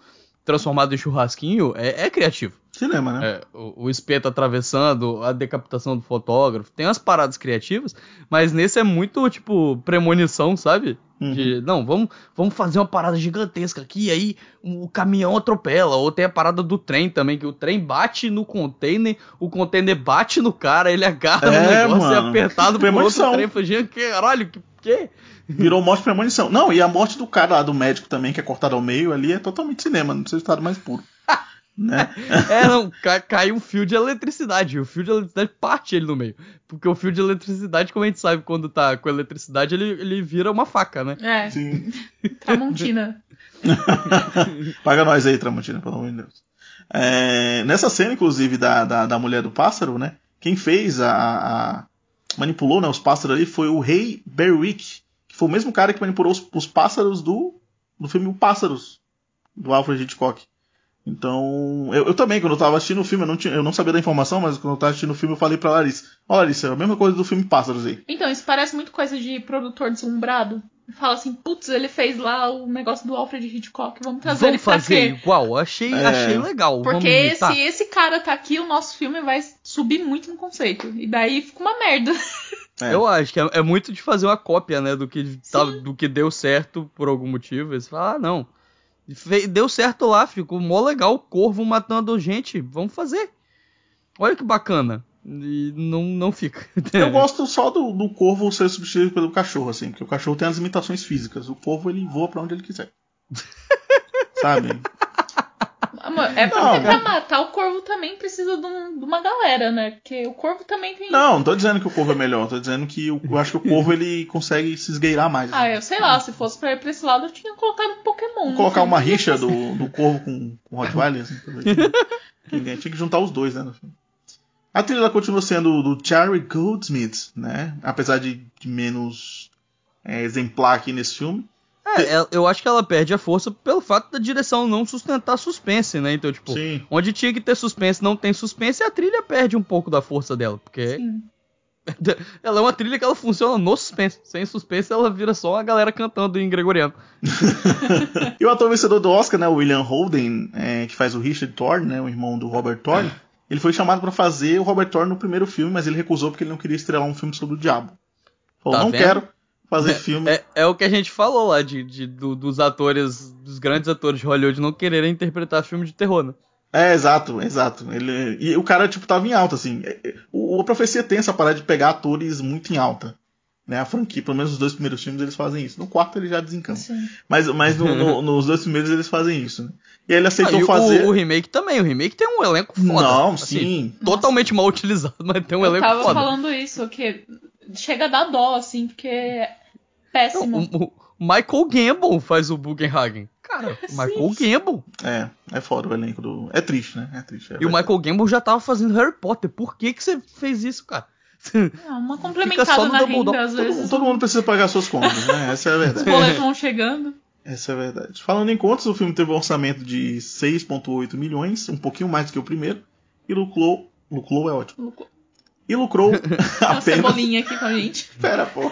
transformado em churrasquinho é, é criativo. Cinema, né? É, o, o, espeto atravessando, a decapitação do fotógrafo. Tem umas paradas criativas, mas nesse é muito, tipo, premonição, sabe? Uhum. De, não, vamos, vamos fazer uma parada gigantesca aqui, e aí o caminhão atropela. Ou tem a parada do trem também, que o trem bate no container, o container bate no cara, ele agarra é, no negócio mano. e é apertado por outro trem. Falei, caralho, que, que? Virou morte premonição. Não, e a morte do cara lá, do médico também, que é cortado ao meio ali, é totalmente cinema, não sei o estado mais puro. Né? é, não, cai, cai um fio de eletricidade. O fio de eletricidade parte ele no meio. Porque o fio de eletricidade, como a gente sabe, quando tá com eletricidade, ele, ele vira uma faca, né? É. Sim. Tramontina. Paga nós aí, Tramontina, pelo amor de Deus. É, nessa cena, inclusive, da, da, da, mulher do pássaro, né? Quem fez a. a manipulou né, os pássaros ali foi o rei Berwick, que foi o mesmo cara que manipulou os, os pássaros do, do filme O Pássaros, do Alfred Hitchcock. Então, eu, eu, também, quando eu tava assistindo o filme, eu não, tinha, eu não sabia da informação, mas quando eu tava assistindo o filme, eu falei pra Larissa: Ó, Larissa, é a mesma coisa do filme Pássaros aí. Então, isso parece muito coisa de produtor deslumbrado. Fala assim, putz, ele fez lá o negócio do Alfred Hitchcock, vamos trazer vamos ele pra fazer quê? igual, achei, é... achei legal. Porque se esse cara tá aqui, o nosso filme vai subir muito no conceito. E daí fica uma merda. É. Eu acho que é, é, muito de fazer uma cópia, né, do que, tá, do que deu certo por algum motivo. Eles falam, ah, não, deu certo lá, ficou mó legal, o corvo matando gente, vamos fazer. Olha que bacana. E não, não fica. Eu gosto só do, do corvo ser substituído pelo cachorro, assim, porque o cachorro tem as limitações físicas. O corvo ele voa para onde ele quiser. Sabe? É porque pra matar o corvo também precisa de, um, de, uma galera, né? Porque o corvo também tem. Não, não tô dizendo que o corvo é melhor, tô dizendo que eu, eu acho que o corvo ele consegue se esgueirar mais. Ah, eu sei lá, se fosse pra ir pra esse lado, eu tinha colocado um Pokémon. Vou colocar uma rixa do, do corvo com, com Rottweiler, assim, Tinha que juntar os dois, né? A trilha continua sendo do Charlie Goldsmith, né? Apesar de, de menos é, exemplar aqui nesse filme. É, é, eu acho que ela perde a força pelo fato da direção não sustentar suspense, né? Então, tipo, Sim. onde tinha que ter suspense não tem suspense, a trilha perde um pouco da força dela, porque Sim. ela é uma trilha que ela funciona no suspense. Sem suspense, ela vira só a galera cantando em gregoriano. e o ator vencedor do Oscar, né, o William Holden, é, que faz o Richard Thorne, né, o irmão do Robert Thorne, ele foi chamado para fazer o Robert Thorne no primeiro filme, mas ele recusou porque ele não queria estrelar um filme sobre o diabo. Falou, tá não vendo? quero fazer é, filme. É, é, o que a gente falou lá de, de do, dos atores, dos grandes atores de Hollywood não quererem interpretar filme de terror, né? É, exato, exato. Ele, e o cara, tipo, tava em alta, assim. É, é, o, a profecia tem essa parada de pegar atores muito em alta. Né, a franquia, pelo menos os dois primeiros filmes, eles fazem isso. No quarto ele já desencanta. Mas, mas no, no, nos dois primeiros eles fazem isso, né? E aí ele aceitou ah, e fazer. O, o, remake também. O remake tem um elenco foda. Não, assim, sim. Totalmente mal utilizado, mas tem um Eu elenco foda. Eu tava falando isso, que chega a dar dó, assim, porque Péssimo. o, o, Michael Gambon faz o Bugenhagen. Cara, Michael Gambon. É, é foda o elenco do. É triste, né? É triste. É e o Michael Gambon já tava fazendo Harry Potter. Por que, que você fez isso, cara? É, uma complementada na renda, às vezes. Todo, todo, mundo precisa pagar suas contas, né? Essa é a verdade. Os boletos vão chegando. Essa é a verdade. Falando em contas, o filme teve um orçamento de 6,8 milhões, um pouquinho mais do que o primeiro, e lucrou. Lucrou é ótimo. Lucrou. E lucrou apenas. Tem uma cebolinha aqui com a gente. Pera, pô.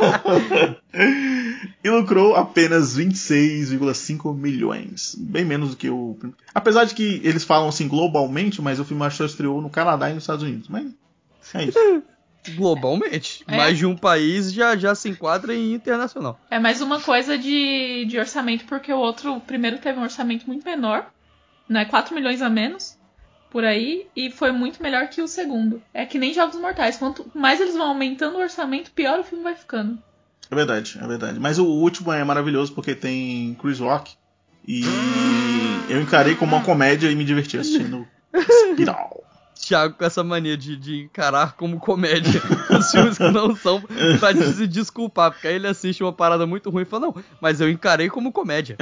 e lucrou apenas 26,5 milhões. Bem menos do que o. Apesar de que eles falam assim globalmente, mas o filme só estreou no Canadá e nos Estados Unidos. Mas é isso. Globalmente. É. Mais de um país já, já se enquadra em internacional. É mais uma coisa de, de orçamento, porque o outro, o primeiro teve um orçamento muito menor, né? 4 milhões a menos por aí e foi muito melhor que o segundo. É que nem Jogos Mortais. Quanto mais eles vão aumentando o orçamento, pior o filme vai ficando. É verdade, é verdade. Mas o último é maravilhoso porque tem Chris Rock e eu encarei como uma comédia e me diverti assistindo Espiral. Thiago com essa mania de, de encarar como comédia os filmes que não são pra se desculpar, porque aí ele assiste uma parada muito ruim e fala, não, mas eu encarei como comédia.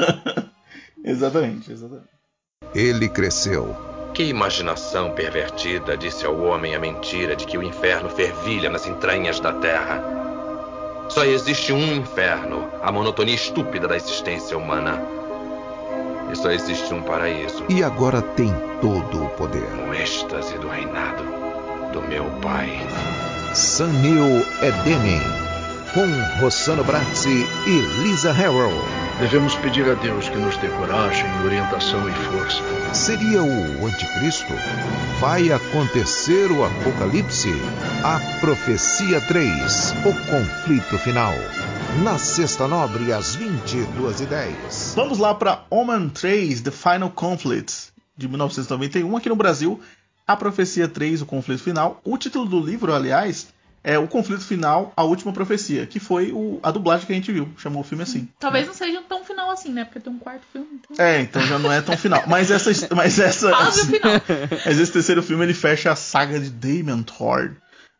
exatamente, exatamente. Ele cresceu. Que imaginação pervertida disse ao homem a mentira de que o inferno fervilha nas entranhas da terra. Só existe um inferno, a monotonia estúpida da existência humana. E só existe um paraíso. E agora tem todo o poder. O êxtase do reinado do meu pai. Sanil Edemen com Rossano Brazzi e Lisa Harrell. Devemos pedir a Deus que nos dê coragem, orientação e força. Seria o anticristo? Vai acontecer o apocalipse? A profecia 3, o conflito final. Na sexta nobre às 22h10. Vamos lá para Omen 3, The Final Conflict, de 1991, aqui no Brasil. A Profecia 3, o conflito final. O título do livro, aliás, é o conflito final, a última profecia, que foi o, a dublagem que a gente viu. Chamou o filme assim. Talvez não seja tão final assim, né? Porque tem um quarto filme. Então... É, então já não é tão final. Mas essa. Mas essa. Final. mas esse terceiro filme ele fecha a saga de Damon Thor,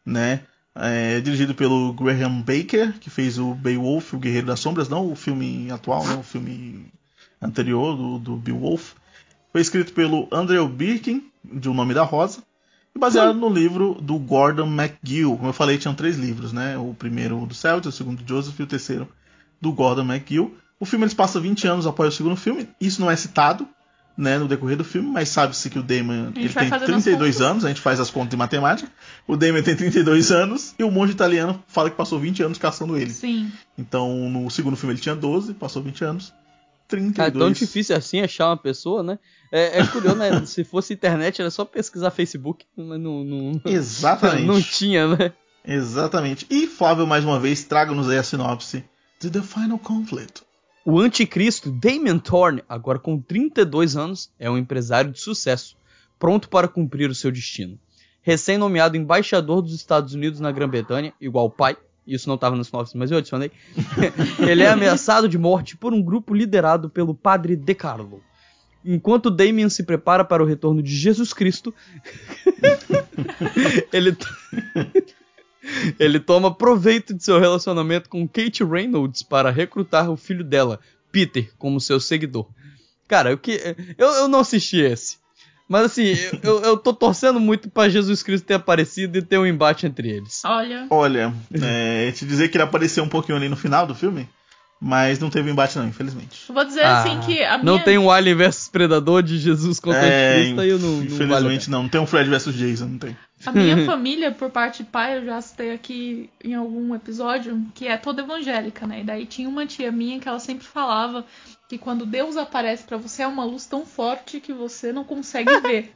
né? É, dirigido pelo Graham Baker, que fez o Beowulf, o Guerreiro das Sombras, não o filme atual, né? O filme anterior do, do Beowulf. Foi escrito pelo Andrew Birkin, de O Nome da Rosa baseado no livro do Gordon McGill. Como eu falei, tinham três livros, né? O primeiro do Celtic, o segundo do Joseph e o terceiro do Gordon McGill. O filme eles passa 20 anos após o segundo filme. Isso não é citado, né, no decorrer do filme, mas sabe-se que o Damon ele tem 32 anos, a gente faz as contas de matemática. O Damon tem 32 anos e o monge italiano fala que passou 20 anos caçando ele. Sim. Então, no segundo filme ele tinha 12, passou 20 anos. 32. É tão difícil assim achar uma pessoa, né? É, é curioso, né? Se fosse internet, era só pesquisar Facebook, mas não. não Exatamente. Não tinha, né? Exatamente. E Flávio, mais uma vez, traga-nos aí a sinopse de The Final Conflict. O anticristo Damien Thorne, agora com 32 anos, é um empresário de sucesso, pronto para cumprir o seu destino. Recém-nomeado embaixador dos Estados Unidos na Grã-Bretanha, igual o pai, isso não estava nos sinopse, mas eu adicionei. ele é ameaçado de morte por um grupo liderado pelo padre De Carlo. Enquanto Damien se prepara para o retorno de Jesus Cristo, ele ele toma proveito de seu relacionamento com Kate Reynolds para recrutar o filho dela, Peter, como seu seguidor. Cara, eu, que, eu, eu não assisti esse. Mas assim, eu, eu tô torcendo muito para Jesus Cristo ter aparecido e ter um embate entre eles. Olha. Olha, é, te dizer que ele apareceu um pouquinho ali no final do filme. Mas não teve embate, não, infelizmente. Vou dizer ah, assim que a minha... Não tem um Alien vs Predador de Jesus contra é, Cristo, aí eu não. Infelizmente não, não, não tem um Fred vs Jason, não tem. A minha família, por parte de pai, eu já citei aqui em algum episódio, que é toda evangélica, né? E daí tinha uma tia minha que ela sempre falava que quando Deus aparece para você é uma luz tão forte que você não consegue ver.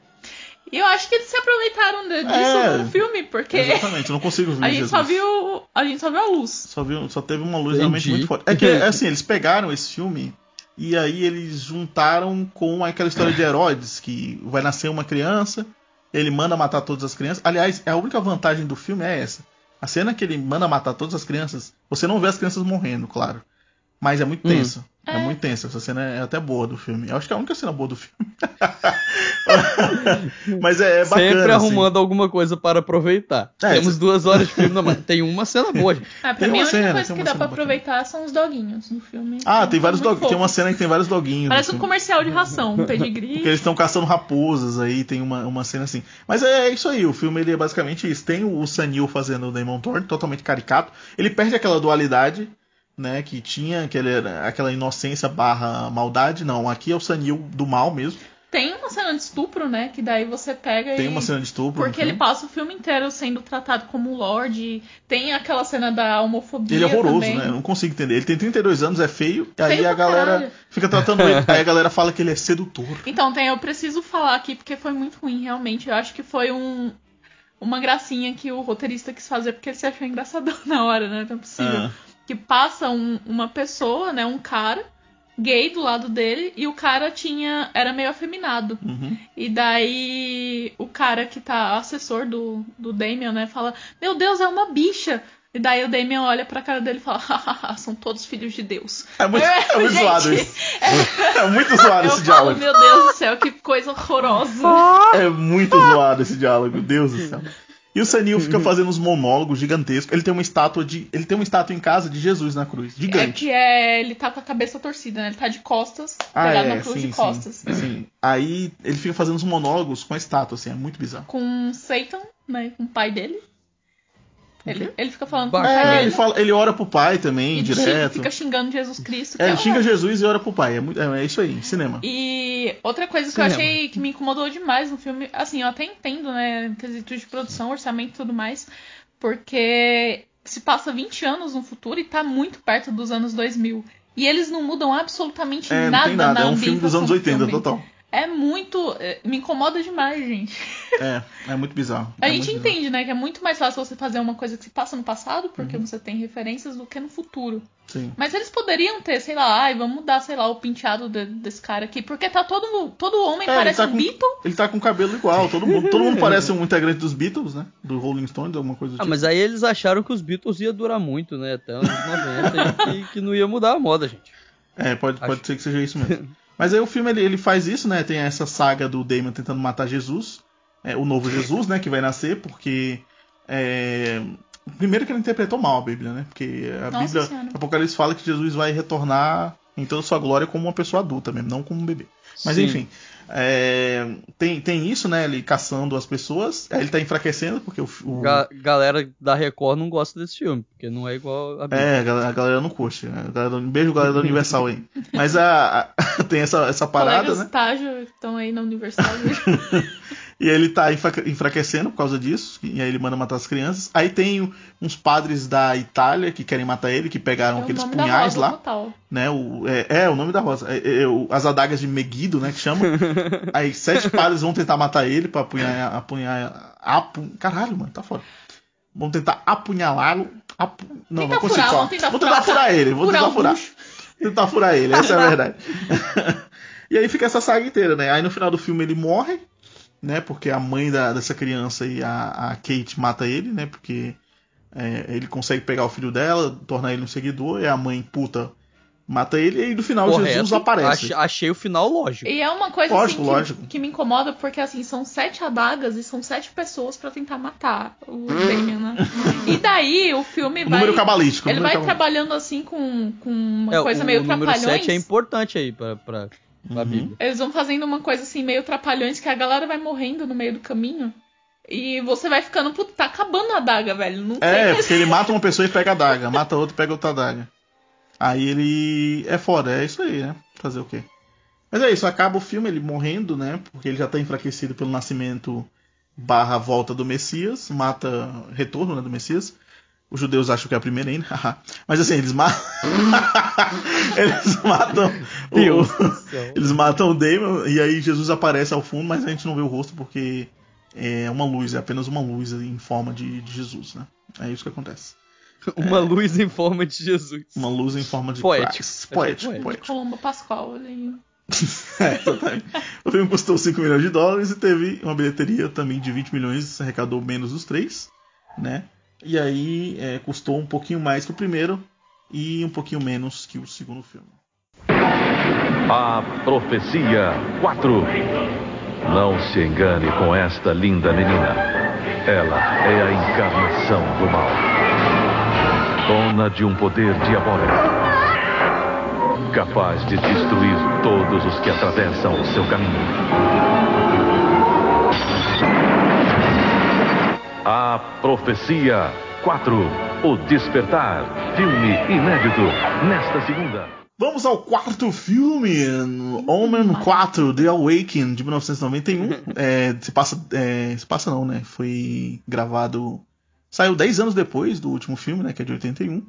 E eu acho que eles se aproveitaram disso é, no filme, porque. Exatamente, eu não consigo ver. a gente só viu. A gente só viu a luz. Só, viu, só teve uma luz Entendi. realmente muito forte. É que, assim, eles pegaram esse filme e aí eles juntaram com aquela história de Herodes, que vai nascer uma criança, ele manda matar todas as crianças. Aliás, a única vantagem do filme é essa. A cena que ele manda matar todas as crianças, você não vê as crianças morrendo, claro. Mas é muito hum. tenso. Hum. É. é. muito tenso. Essa cena é até boa do filme. Eu acho que é a única cena boa do filme. mas é, é bacana. Sempre assim. arrumando assim. alguma coisa para aproveitar. É, Temos duas horas de filme, mas tem uma cena boa, gente. Ah, pra tem mim, a única cena, coisa que dá pra aproveitar bacana. são os doguinhos no filme. Ah, tem vários doguinhos. Tem uma cena que tem vários doguinhos. Parece um comercial de ração, um pedigree. Porque eles estão caçando raposas aí, tem uma, uma cena assim. Mas é, isso aí, o filme ele é basicamente isso. Tem o Sanil fazendo o Damon Thorne, totalmente caricato. Ele perde aquela dualidade né, que tinha aquele, aquela inocência barra maldade, não, aqui é o Sanil do mal mesmo. Tem uma cena de estupro, né, que daí você pega Tem e... uma cena de estupro. Porque ele passa o filme inteiro sendo tratado como Lorde, tem aquela cena da homofobia Ele é horroroso, também. né, eu não consigo entender. Ele tem 32 anos, é feio, e aí a galera caralho. fica tratando ele, aí a galera fala que ele é sedutor. Então, tem, eu preciso falar aqui, porque foi muito ruim, realmente, eu acho que foi um, uma gracinha que o roteirista quis fazer, porque ele se achou engraçadão na hora, né, não é possível. Ah que passa um, uma pessoa, né, um cara gay do lado dele e o cara tinha era meio afeminado. Uhum. E daí o cara que tá assessor do, do Damien, né, fala: "Meu Deus, é uma bicha". E daí o Damien olha pra cara dele e fala: são todos filhos de Deus. É muito, é muito zoado isso. É, é muito zoado esse falo, diálogo. Meu Deus do céu, que coisa horrorosa. É muito zoado esse diálogo, Deus do céu. E o Sanil fica uhum. fazendo uns monólogos gigantescos. Ele tem uma estátua de. Ele tem uma estátua em casa de Jesus na cruz. Gigante. É que é. Ele tá com a cabeça torcida, né? Ele tá de costas, ah, pegado é, na cruz sim, de costas. Sim, sim. Aí ele fica fazendo uns monólogos com a estátua, assim, é muito bizarro. Com Satan, né? Com o pai dele. Ele, ele fica falando com o pai é, Ele, fala, ele ora pro pai também, e direto. fica xingando Jesus Cristo. É, ele é xinga Jesus e ora pro pai. É, muito, é, é isso aí, cinema. E outra coisa cinema. que eu achei que me incomodou demais no filme, assim, eu até entendo, né, quesitos de produção, orçamento e tudo mais, porque se passa 20 anos no futuro e tá muito perto dos anos 2000. E eles não mudam absolutamente é, nada, não nada. na É um filme dos anos 80, total. É muito. É, me incomoda demais, gente. É, é muito bizarro. A é gente entende, bizarro. né, que é muito mais fácil você fazer uma coisa que se passa no passado, porque uhum. você tem referências, do que no futuro. Sim. Mas eles poderiam ter, sei lá, ai, vamos mudar, sei lá, o penteado de, desse cara aqui, porque tá todo, todo homem é, parece tá um com, Beatle. Ele tá com cabelo igual, todo mundo, todo mundo parece um integrante dos Beatles, né? Do Rolling Stones, alguma coisa do ah, tipo. mas aí eles acharam que os Beatles ia durar muito, né? Até anos 90 e que, que não ia mudar a moda, gente. É, pode, pode ser que seja isso mesmo. Mas aí o filme ele, ele faz isso, né? Tem essa saga do Damon tentando matar Jesus, é, o novo Jesus, né? Que vai nascer, porque. É, primeiro que ele interpretou mal a Bíblia, né? Porque a Nossa Bíblia, Senhora. Apocalipse fala que Jesus vai retornar em toda sua glória como uma pessoa adulta mesmo, não como um bebê. Mas Sim. enfim. É, tem, tem isso, né? Ele caçando as pessoas. Aí ele tá enfraquecendo, porque o. o... Ga galera da Record não gosta desse filme, porque não é igual a É, a galera, a galera não curte. Né? Galera, beijo, galera da Universal aí. Mas a, a, tem essa, essa parada, Colegas né? estágio estão aí na Universal. E ele tá enfraquecendo por causa disso. E aí ele manda matar as crianças. Aí tem uns padres da Itália que querem matar ele, que pegaram é aqueles punhais lá. Total. Né, o, é, é, o nome da rosa. É, é, as adagas de Meguido, né? Que chama. aí sete padres vão tentar matar ele pra apunhar. apunhar apu... Caralho, mano, tá foda. Vão tentar apunhalá-lo. Apu... Não, Tenta não consigo furar, falar. Tentar vou tentar furar, furar ele. Vou tentar furar. Tentar furar ele, essa é a verdade. e aí fica essa saga inteira, né? Aí no final do filme ele morre né? Porque a mãe da, dessa criança e a, a, Kate mata ele, né? Porque é, ele consegue pegar o filho dela, tornar ele um seguidor, e a mãe puta mata ele, e aí no final Correto. Jesus aparece. Achei o final lógico. E é uma coisa lógico, assim, lógico. Que, que, me incomoda, porque assim, são sete adagas e são sete pessoas para tentar matar o Damien, né? e daí o filme o vai. Número cabalístico. Ele número vai cabalístico. trabalhando assim com, com uma é, coisa o, meio o trapalhões. número 7 é importante aí pra, pra Uhum. Eles vão fazendo uma coisa assim, meio trapalhões, que a galera vai morrendo no meio do caminho. E você vai ficando, puta, tá acabando a daga, velho. Não é, porque ele mata uma pessoa e pega a daga, mata outra e pega outra daga. Aí ele. É foda, é isso aí, né? Fazer o quê? Mas é isso, acaba o filme ele morrendo, né? Porque ele já tá enfraquecido pelo nascimento barra volta do Messias, mata retorno né, do Messias. Os judeus acham que é a primeira ainda. Mas assim, eles matam. eles matam. Eles matam o Damon e aí Jesus aparece ao fundo, mas a gente não vê o rosto porque é uma luz, é apenas uma luz em forma de, de Jesus, né? É isso que acontece. Uma é... luz em forma de Jesus. Uma luz em forma de poético. Christ. Poético, poético. poético. Colombo Pascoal ali. é, exatamente. O filme custou 5 milhões de dólares e teve uma bilheteria também de 20 milhões, arrecadou menos os três, né? E aí é, custou um pouquinho mais que o primeiro e um pouquinho menos que o segundo filme. A Profecia 4 Não se engane com esta linda menina. Ela é a encarnação do mal. Dona de um poder diabólico. Capaz de destruir todos os que atravessam o seu caminho. A Profecia 4 O Despertar. Filme inédito nesta segunda. Vamos ao quarto filme, Omen 4, The Awakening, de 1991. é, se passa. É, se passa não, né? Foi gravado. Saiu 10 anos depois do último filme, né? Que é de 81.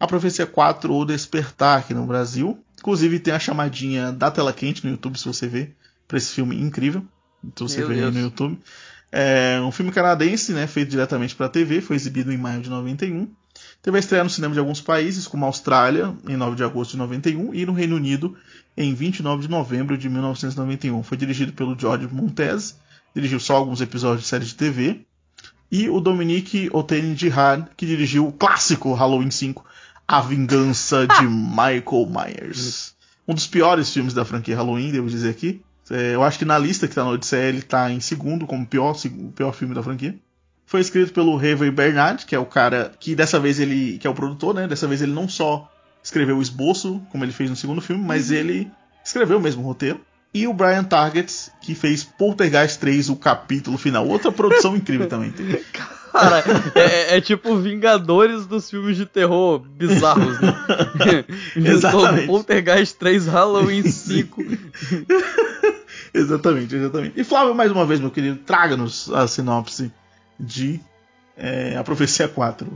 A Profecia 4, O Despertar, aqui no Brasil. Inclusive tem a chamadinha da tela quente no YouTube, se você ver, pra esse filme incrível. Então você vê no YouTube. É um filme canadense, né, feito diretamente para TV, foi exibido em maio de 91. Teve a estreia no cinema de alguns países, como a Austrália, em 9 de agosto de 91, e no Reino Unido, em 29 de novembro de 1991. Foi dirigido pelo George Montez, dirigiu só alguns episódios de série de TV. E o Dominique Oteni Jihad, que dirigiu o clássico Halloween 5, A Vingança de Michael Myers. Um dos piores filmes da franquia Halloween, devo dizer aqui. É, eu acho que na lista que tá no Odisseia ele tá em segundo, como pior, o pior filme da franquia. Foi escrito pelo Harvey Bernard, que é o cara que dessa vez ele. que é o produtor, né? Dessa vez ele não só escreveu o esboço, como ele fez no segundo filme, mas uhum. ele escreveu mesmo o roteiro. E o Brian Target, que fez Poltergeist 3, o capítulo final. Outra produção incrível também. Cara, é, é, tipo Vingadores dos filmes de terror bizarros, né? Exatamente. Poltergeist 3, Halloween 5. exatamente, exatamente. E Flávio, mais uma vez, meu querido, traga-nos a sinopse de é, A Profecia 4.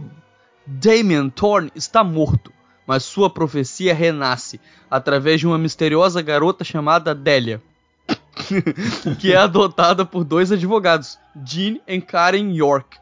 Damien Thorne está morto, mas sua profecia renasce através de uma misteriosa garota chamada Delia. que é adotada por dois advogados, Jean e Karen York.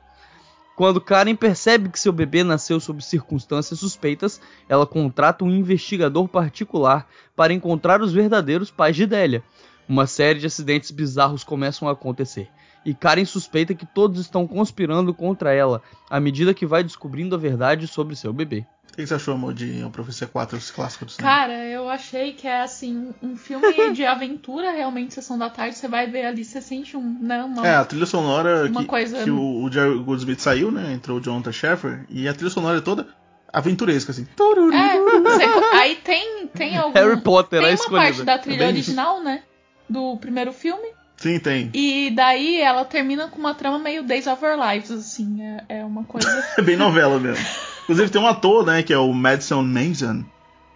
Quando Karen percebe que seu bebê nasceu sob circunstâncias suspeitas, ela contrata um investigador particular para encontrar os verdadeiros pais de Delia, uma série de acidentes bizarros começam a acontecer, e Karen suspeita que todos estão conspirando contra ela à medida que vai descobrindo a verdade sobre seu bebê. O que você achou, amor, de A Profecia 4, os clássicos do cinema? Cara, eu achei que é assim, um filme de aventura, realmente, sessão da tarde, você vai ver ali, você sente um. Né, uma, é, a trilha sonora uma que, coisa... que o, o Jerry Goldsmith saiu, né? Entrou o Jonathan Sheffer, e a trilha sonora é toda aventuresca, assim. É, você, aí tem, tem algum. Harry Potter, tem é uma parte da trilha original, né? do primeiro filme. Sim, tem. E daí ela termina com uma trama meio Days of Our Lives, assim. É, é uma coisa. é bem novela mesmo. Inclusive tem um ator, né, que é o Madison Manson,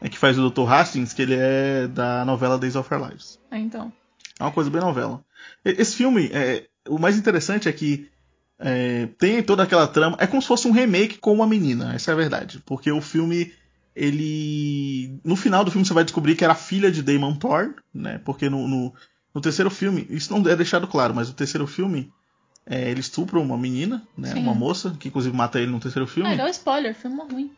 é, que faz o Dr. Hastings, que ele é da novela Days of Our Lives. É, então. É uma coisa bem novela. Esse filme, é, o mais interessante é que é, tem toda aquela trama. É como se fosse um remake com uma menina, essa é a verdade. Porque o filme, ele. No final do filme você vai descobrir que era filha de Damon Thorne, né? Porque no, no, no terceiro filme, isso não é deixado claro, mas no terceiro filme. É, ele estupra uma menina, né? Sim. Uma moça, que inclusive mata ele no terceiro filme. Ah, dá um spoiler, filme ruim.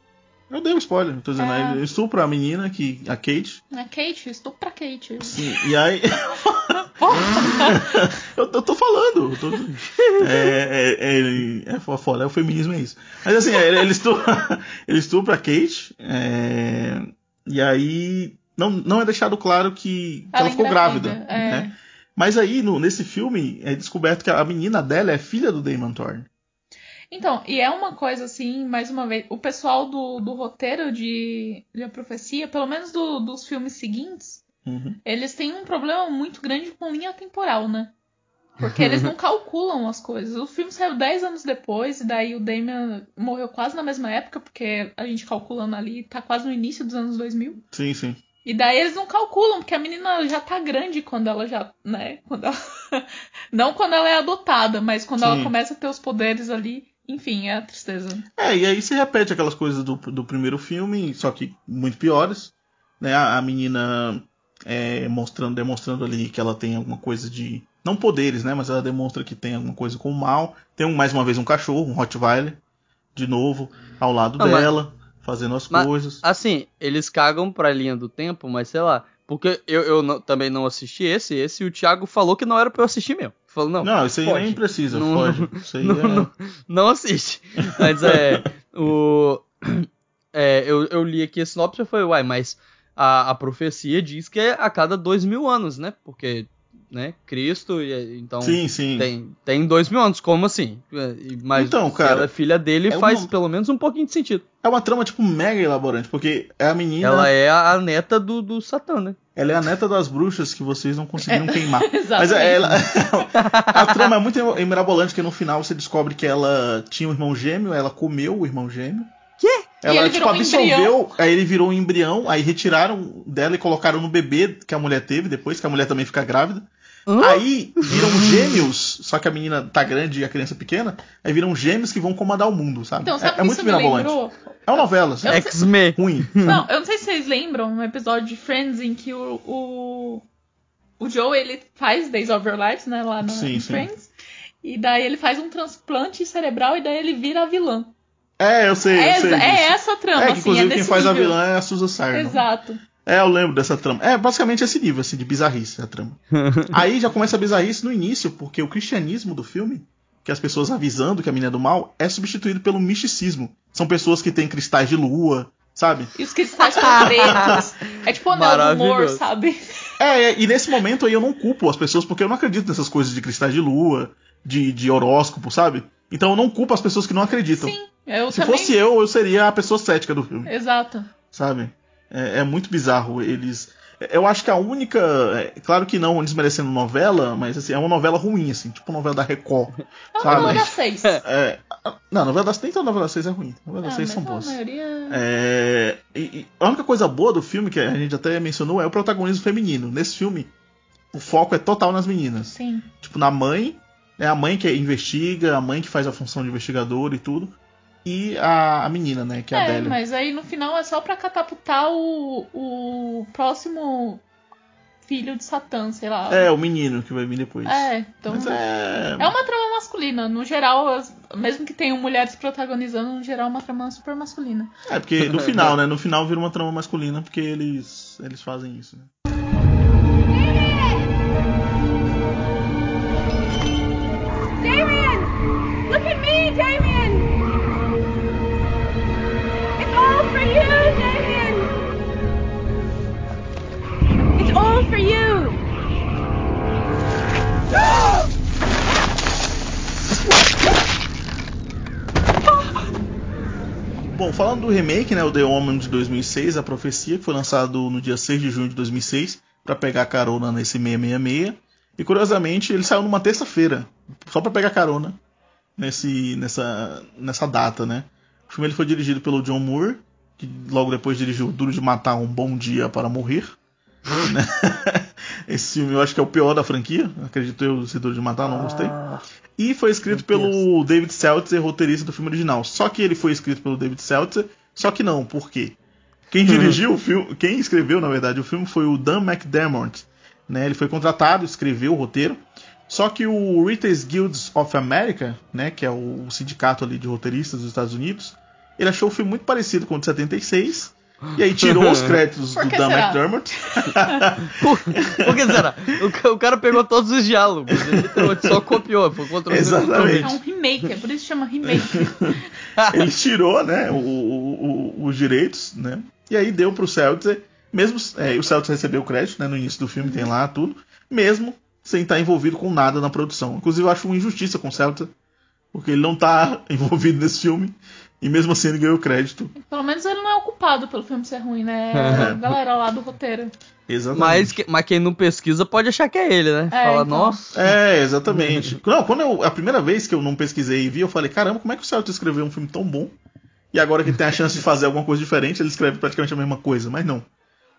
Eu dei um spoiler, tô dizendo. É. Ele estupra a menina, que, a Kate. A Kate, estupra a Kate. Sim, e aí. eu, eu tô falando. Eu tô... É, é, ele é foda, é o feminismo é isso. Mas assim, ele, ele, estupra, ele estupra a Kate. É, e aí. Não, não é deixado claro que, que ela, ela ficou grávida. É. Né? Mas aí, no, nesse filme, é descoberto que a menina dela é filha do Damon Thorne. Então, e é uma coisa assim, mais uma vez, o pessoal do, do roteiro de, de A Profecia, pelo menos do, dos filmes seguintes, uhum. eles têm um problema muito grande com linha temporal, né? Porque eles não calculam as coisas. O filme saiu 10 anos depois, e daí o Damien morreu quase na mesma época, porque a gente calculando ali, tá quase no início dos anos 2000. Sim, sim. E daí eles não calculam, porque a menina já tá grande quando ela já, né? Quando ela... não quando ela é adotada, mas quando sim. ela começa a ter os poderes ali. Enfim, é a tristeza. É, e aí se repete aquelas coisas do, do primeiro filme, só que muito piores. Né? A, a menina é, mostrando, demonstrando ali que ela tem alguma coisa de. Não poderes, né? Mas ela demonstra que tem alguma coisa com o mal. Tem um, mais uma vez um cachorro, um Rottweiler, de novo, ao lado não, dela, mas, fazendo as mas, coisas. Assim, eles cagam pra linha do tempo, mas sei lá. Porque eu, eu não, também não assisti esse, esse o Thiago falou que não era pra eu assistir mesmo. Falou, não. Não, isso aí nem precisa, não, pode. Isso aí não, é... não, não, assiste. Mas é. o, é eu, eu li aqui a sinopse e falei, uai, mas a, a profecia diz que é a cada dois mil anos, né? Porque né? Cristo, e, então sim, sim. Tem, tem dois mil anos, como assim? Mas então, cara, ela é filha dele é faz uma... pelo menos um pouquinho de sentido. É uma trama, tipo, mega elaborante, porque é a menina. Ela é a neta do, do Satã, né? Ela é a neta das bruxas que vocês não conseguiram é, queimar. Mas ela, a trama é muito mirabolante, que no final você descobre que ela tinha um irmão gêmeo, ela comeu o irmão gêmeo. Quê? Ela, tipo, absorveu, aí ele virou um embrião, aí retiraram dela e colocaram no bebê que a mulher teve depois, que a mulher também fica grávida. Hã? Aí viram gêmeos, só que a menina tá grande e a criança pequena, aí viram gêmeos que vão comandar o mundo, sabe? Então, sabe é, é muito mirabolante. É uma novela, assim. X-Men. Ruim. Não, eu não sei se vocês lembram um episódio de Friends em que o, o, o Joe ele faz Days of Your Lives, né, lá no sim, sim. Friends. E daí ele faz um transplante cerebral e daí ele vira a vilã. É, eu sei, é, eu sei. É essa trama, é, assim, inclusive é quem faz nível. a vilã é a Susan Sarandon. Exato. É, eu lembro dessa trama. É basicamente esse nível, assim, de bizarrice a trama. Aí já começa a bizarrice no início, porque o cristianismo do filme, que as pessoas avisando que a menina é do mal, é substituído pelo misticismo. São pessoas que têm cristais de lua, sabe? E os cristais são pretos. É tipo o anel do humor, sabe? É, é, e nesse momento aí eu não culpo as pessoas, porque eu não acredito nessas coisas de cristais de lua, de, de horóscopo, sabe? Então eu não culpo as pessoas que não acreditam. Sim, eu Se também... fosse eu, eu seria a pessoa cética do filme. Exato. Sabe? É, é muito bizarro. Eles. Eu acho que a única. É, claro que não desmerecendo novela, mas assim, é uma novela ruim, assim, tipo novela da Record. É uma novela das seis. É, não, novela das nem toda novela das seis é ruim. Novela das ah, seis são boas. Maioria... É, e, e a única coisa boa do filme, que a gente até mencionou, é o protagonismo feminino. Nesse filme, o foco é total nas meninas. Sim. Tipo, na mãe, é a mãe que investiga, a mãe que faz a função de investigador e tudo e a, a menina, né? Que é, é a Adélia. mas aí no final é só pra catapultar o, o próximo filho de Satã, sei lá. É, o menino que vai vir depois. É, então. Mas é... é uma trama masculina. No geral, mesmo que tenham mulheres protagonizando, no geral é uma trama super masculina. É, porque no final, né? No final vira uma trama masculina porque eles, eles fazem isso, né? Bom, falando do remake, né, o The Omen de 2006, A Profecia, que foi lançado no dia 6 de junho de 2006, para pegar carona nesse 666. E curiosamente, ele saiu numa terça-feira, só para pegar carona nesse, nessa, nessa data, né? O filme ele foi dirigido pelo John Moore, que logo depois dirigiu Duro de Matar Um Bom Dia para Morrer. né? Esse filme eu acho que é o pior da franquia, acredito eu, Duro de Matar, não gostei. E foi escrito pelo David Seltzer, roteirista do filme original. Só que ele foi escrito pelo David Seltzer, só que não, por quê? Quem dirigiu o filme, quem escreveu, na verdade, o filme foi o Dan McDermott. Né? Ele foi contratado, escreveu o roteiro. Só que o Writers Guilds of America, né, que é o sindicato ali de roteiristas dos Estados Unidos, ele achou o filme muito parecido com o de 76. E aí tirou os créditos do Dan será? McDermott. por, por, que será? O, o, cara pegou todos os diálogos, ele literalmente só copiou, foi Exatamente. É um remake, é por isso que chama remake. ele tirou, né, o, o, os direitos, né, e aí deu pro Seltzer, mesmo é, o Seltzer recebeu o crédito, né, no início do filme tem lá tudo, mesmo sem estar envolvido com nada na produção. Inclusive eu acho uma injustiça com o Seltzer, porque ele não está envolvido nesse filme e mesmo assim ele ganhou crédito. Pelo menos ele não é ocupado pelo filme ser ruim, né? A galera lá do roteiro. Exatamente. Mas, mas quem não pesquisa pode achar que é ele, né? É, Fala, então. nossa. É, exatamente. não, quando eu, a primeira vez que eu não pesquisei e vi, eu falei, caramba, como é que o Celto escreveu um filme tão bom? E agora que ele tem a chance de fazer alguma coisa diferente, ele escreve praticamente a mesma coisa, mas não.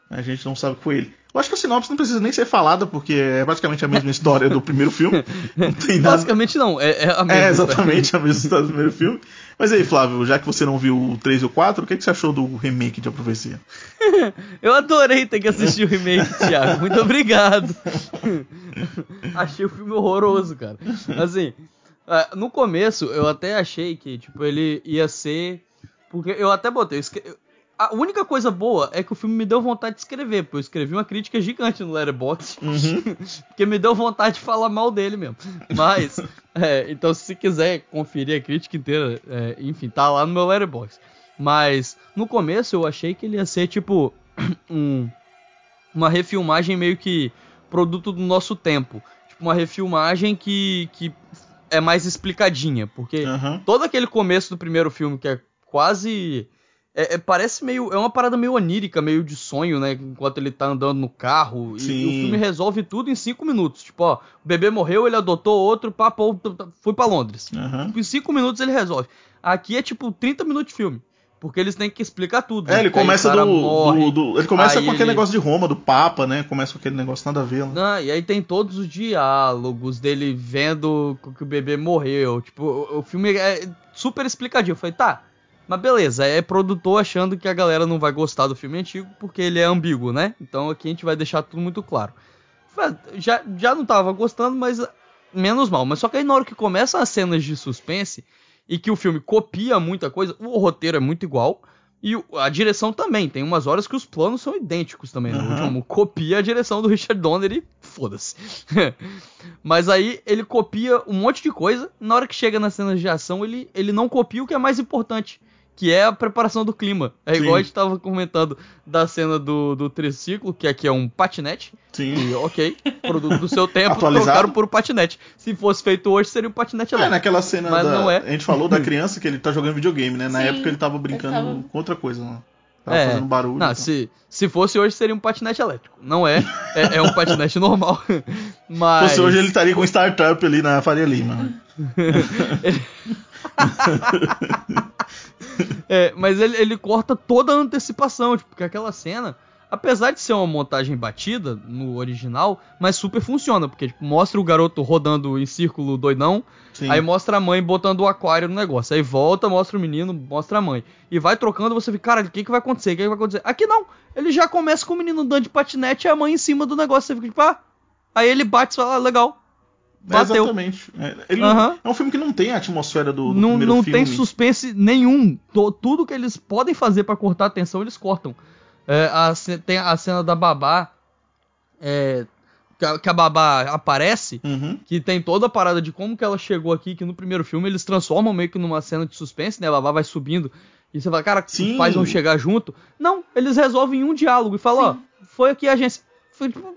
A gente não sabe que foi ele. Eu acho que a sinopse não precisa nem ser falada, porque é praticamente a mesma história do primeiro filme. Não tem nada. Basicamente não, é, é a mesma. É exatamente a mesma história do primeiro filme. Mas aí, Flávio, já que você não viu o 3 e o 4, o que, que você achou do remake de A Profecia? eu adorei ter que assistir o remake, Thiago. Muito obrigado. achei o filme horroroso, cara. Assim, é, no começo eu até achei que, tipo, ele ia ser. Porque eu até botei a única coisa boa é que o filme me deu vontade de escrever, porque eu escrevi uma crítica gigante no Letterboxd, uhum. porque me deu vontade de falar mal dele mesmo. Mas, é, então se quiser conferir a crítica inteira, é, enfim, tá lá no meu Letterboxd. Mas, no começo eu achei que ele ia ser tipo um, uma refilmagem meio que produto do nosso tempo. Tipo, uma refilmagem que, que é mais explicadinha, porque uhum. todo aquele começo do primeiro filme que é quase é, é, parece meio. É uma parada meio onírica, meio de sonho, né? Enquanto ele tá andando no carro. E, e, o filme resolve tudo em cinco minutos. Tipo, ó, o bebê morreu, ele adotou outro, papo, foi para Londres. Uhum. Tipo, em cinco minutos ele resolve. Aqui é tipo 30 minutos de filme. Porque eles têm que explicar tudo. É, ele começa do, morre, do, do, Ele começa com aquele ele... negócio de Roma, do Papa, né? Começa com aquele negócio nada a ver. Né? Ah, e aí tem todos os diálogos dele vendo que o bebê morreu. Tipo, o, o filme é super explicadinho. Eu falei, tá, mas beleza, é produtor achando que a galera não vai gostar do filme antigo porque ele é ambíguo, né? Então aqui a gente vai deixar tudo muito claro. Já, já não tava gostando, mas menos mal. Mas só que aí na hora que começam as cenas de suspense e que o filme copia muita coisa, o roteiro é muito igual. E a direção também, tem umas horas que os planos são idênticos também. Né? Uhum. O último copia a direção do Richard Donner e foda-se. Mas aí ele copia um monte de coisa. Na hora que chega nas cenas de ação, ele, ele não copia o que é mais importante que é a preparação do clima. É Sim. igual a gente tava comentando da cena do, do triciclo, que aqui é um patinete. Sim. E, ok, produto do seu tempo, trocaram por um patinete. Se fosse feito hoje, seria um patinete elétrico. É, naquela cena Mas da, não é. A gente falou da criança que ele tá jogando videogame, né? Na Sim, época ele tava brincando tava... com outra coisa, né? Tava é, fazendo barulho. Não, então. se, se fosse hoje, seria um patinete elétrico. Não é, é, é um patinete normal. Mas... Se fosse hoje, ele estaria com um startup ali na Faria Lima. ele... é, mas ele, ele corta toda a antecipação, tipo, porque aquela cena, apesar de ser uma montagem batida no original, mas super funciona, porque tipo, mostra o garoto rodando em círculo doidão, Sim. aí mostra a mãe botando o aquário no negócio, aí volta, mostra o menino, mostra a mãe, e vai trocando, você fica, cara, o que, que vai acontecer? O que, que vai acontecer? Aqui não, ele já começa com o menino andando de patinete e a mãe em cima do negócio, você fica tipo, ah, aí ele bate e fala, ah, legal, Bateu. Exatamente. É, ele uhum. é um filme que não tem a atmosfera do, do não, primeiro não filme. Não tem suspense nenhum. tudo que eles podem fazer para cortar a atenção, eles cortam. É, a, tem a cena da babá. É, que, a, que, a, babá aparece, uhum. que tem toda a parada de como que ela chegou aqui, que no primeiro filme eles transformam meio que numa cena de suspense, né? A babá vai subindo. E você fala, cara, Sim. os pais vão chegar junto. Não, eles resolvem um diálogo e falam, ó, foi aqui a agência. Foi, tipo,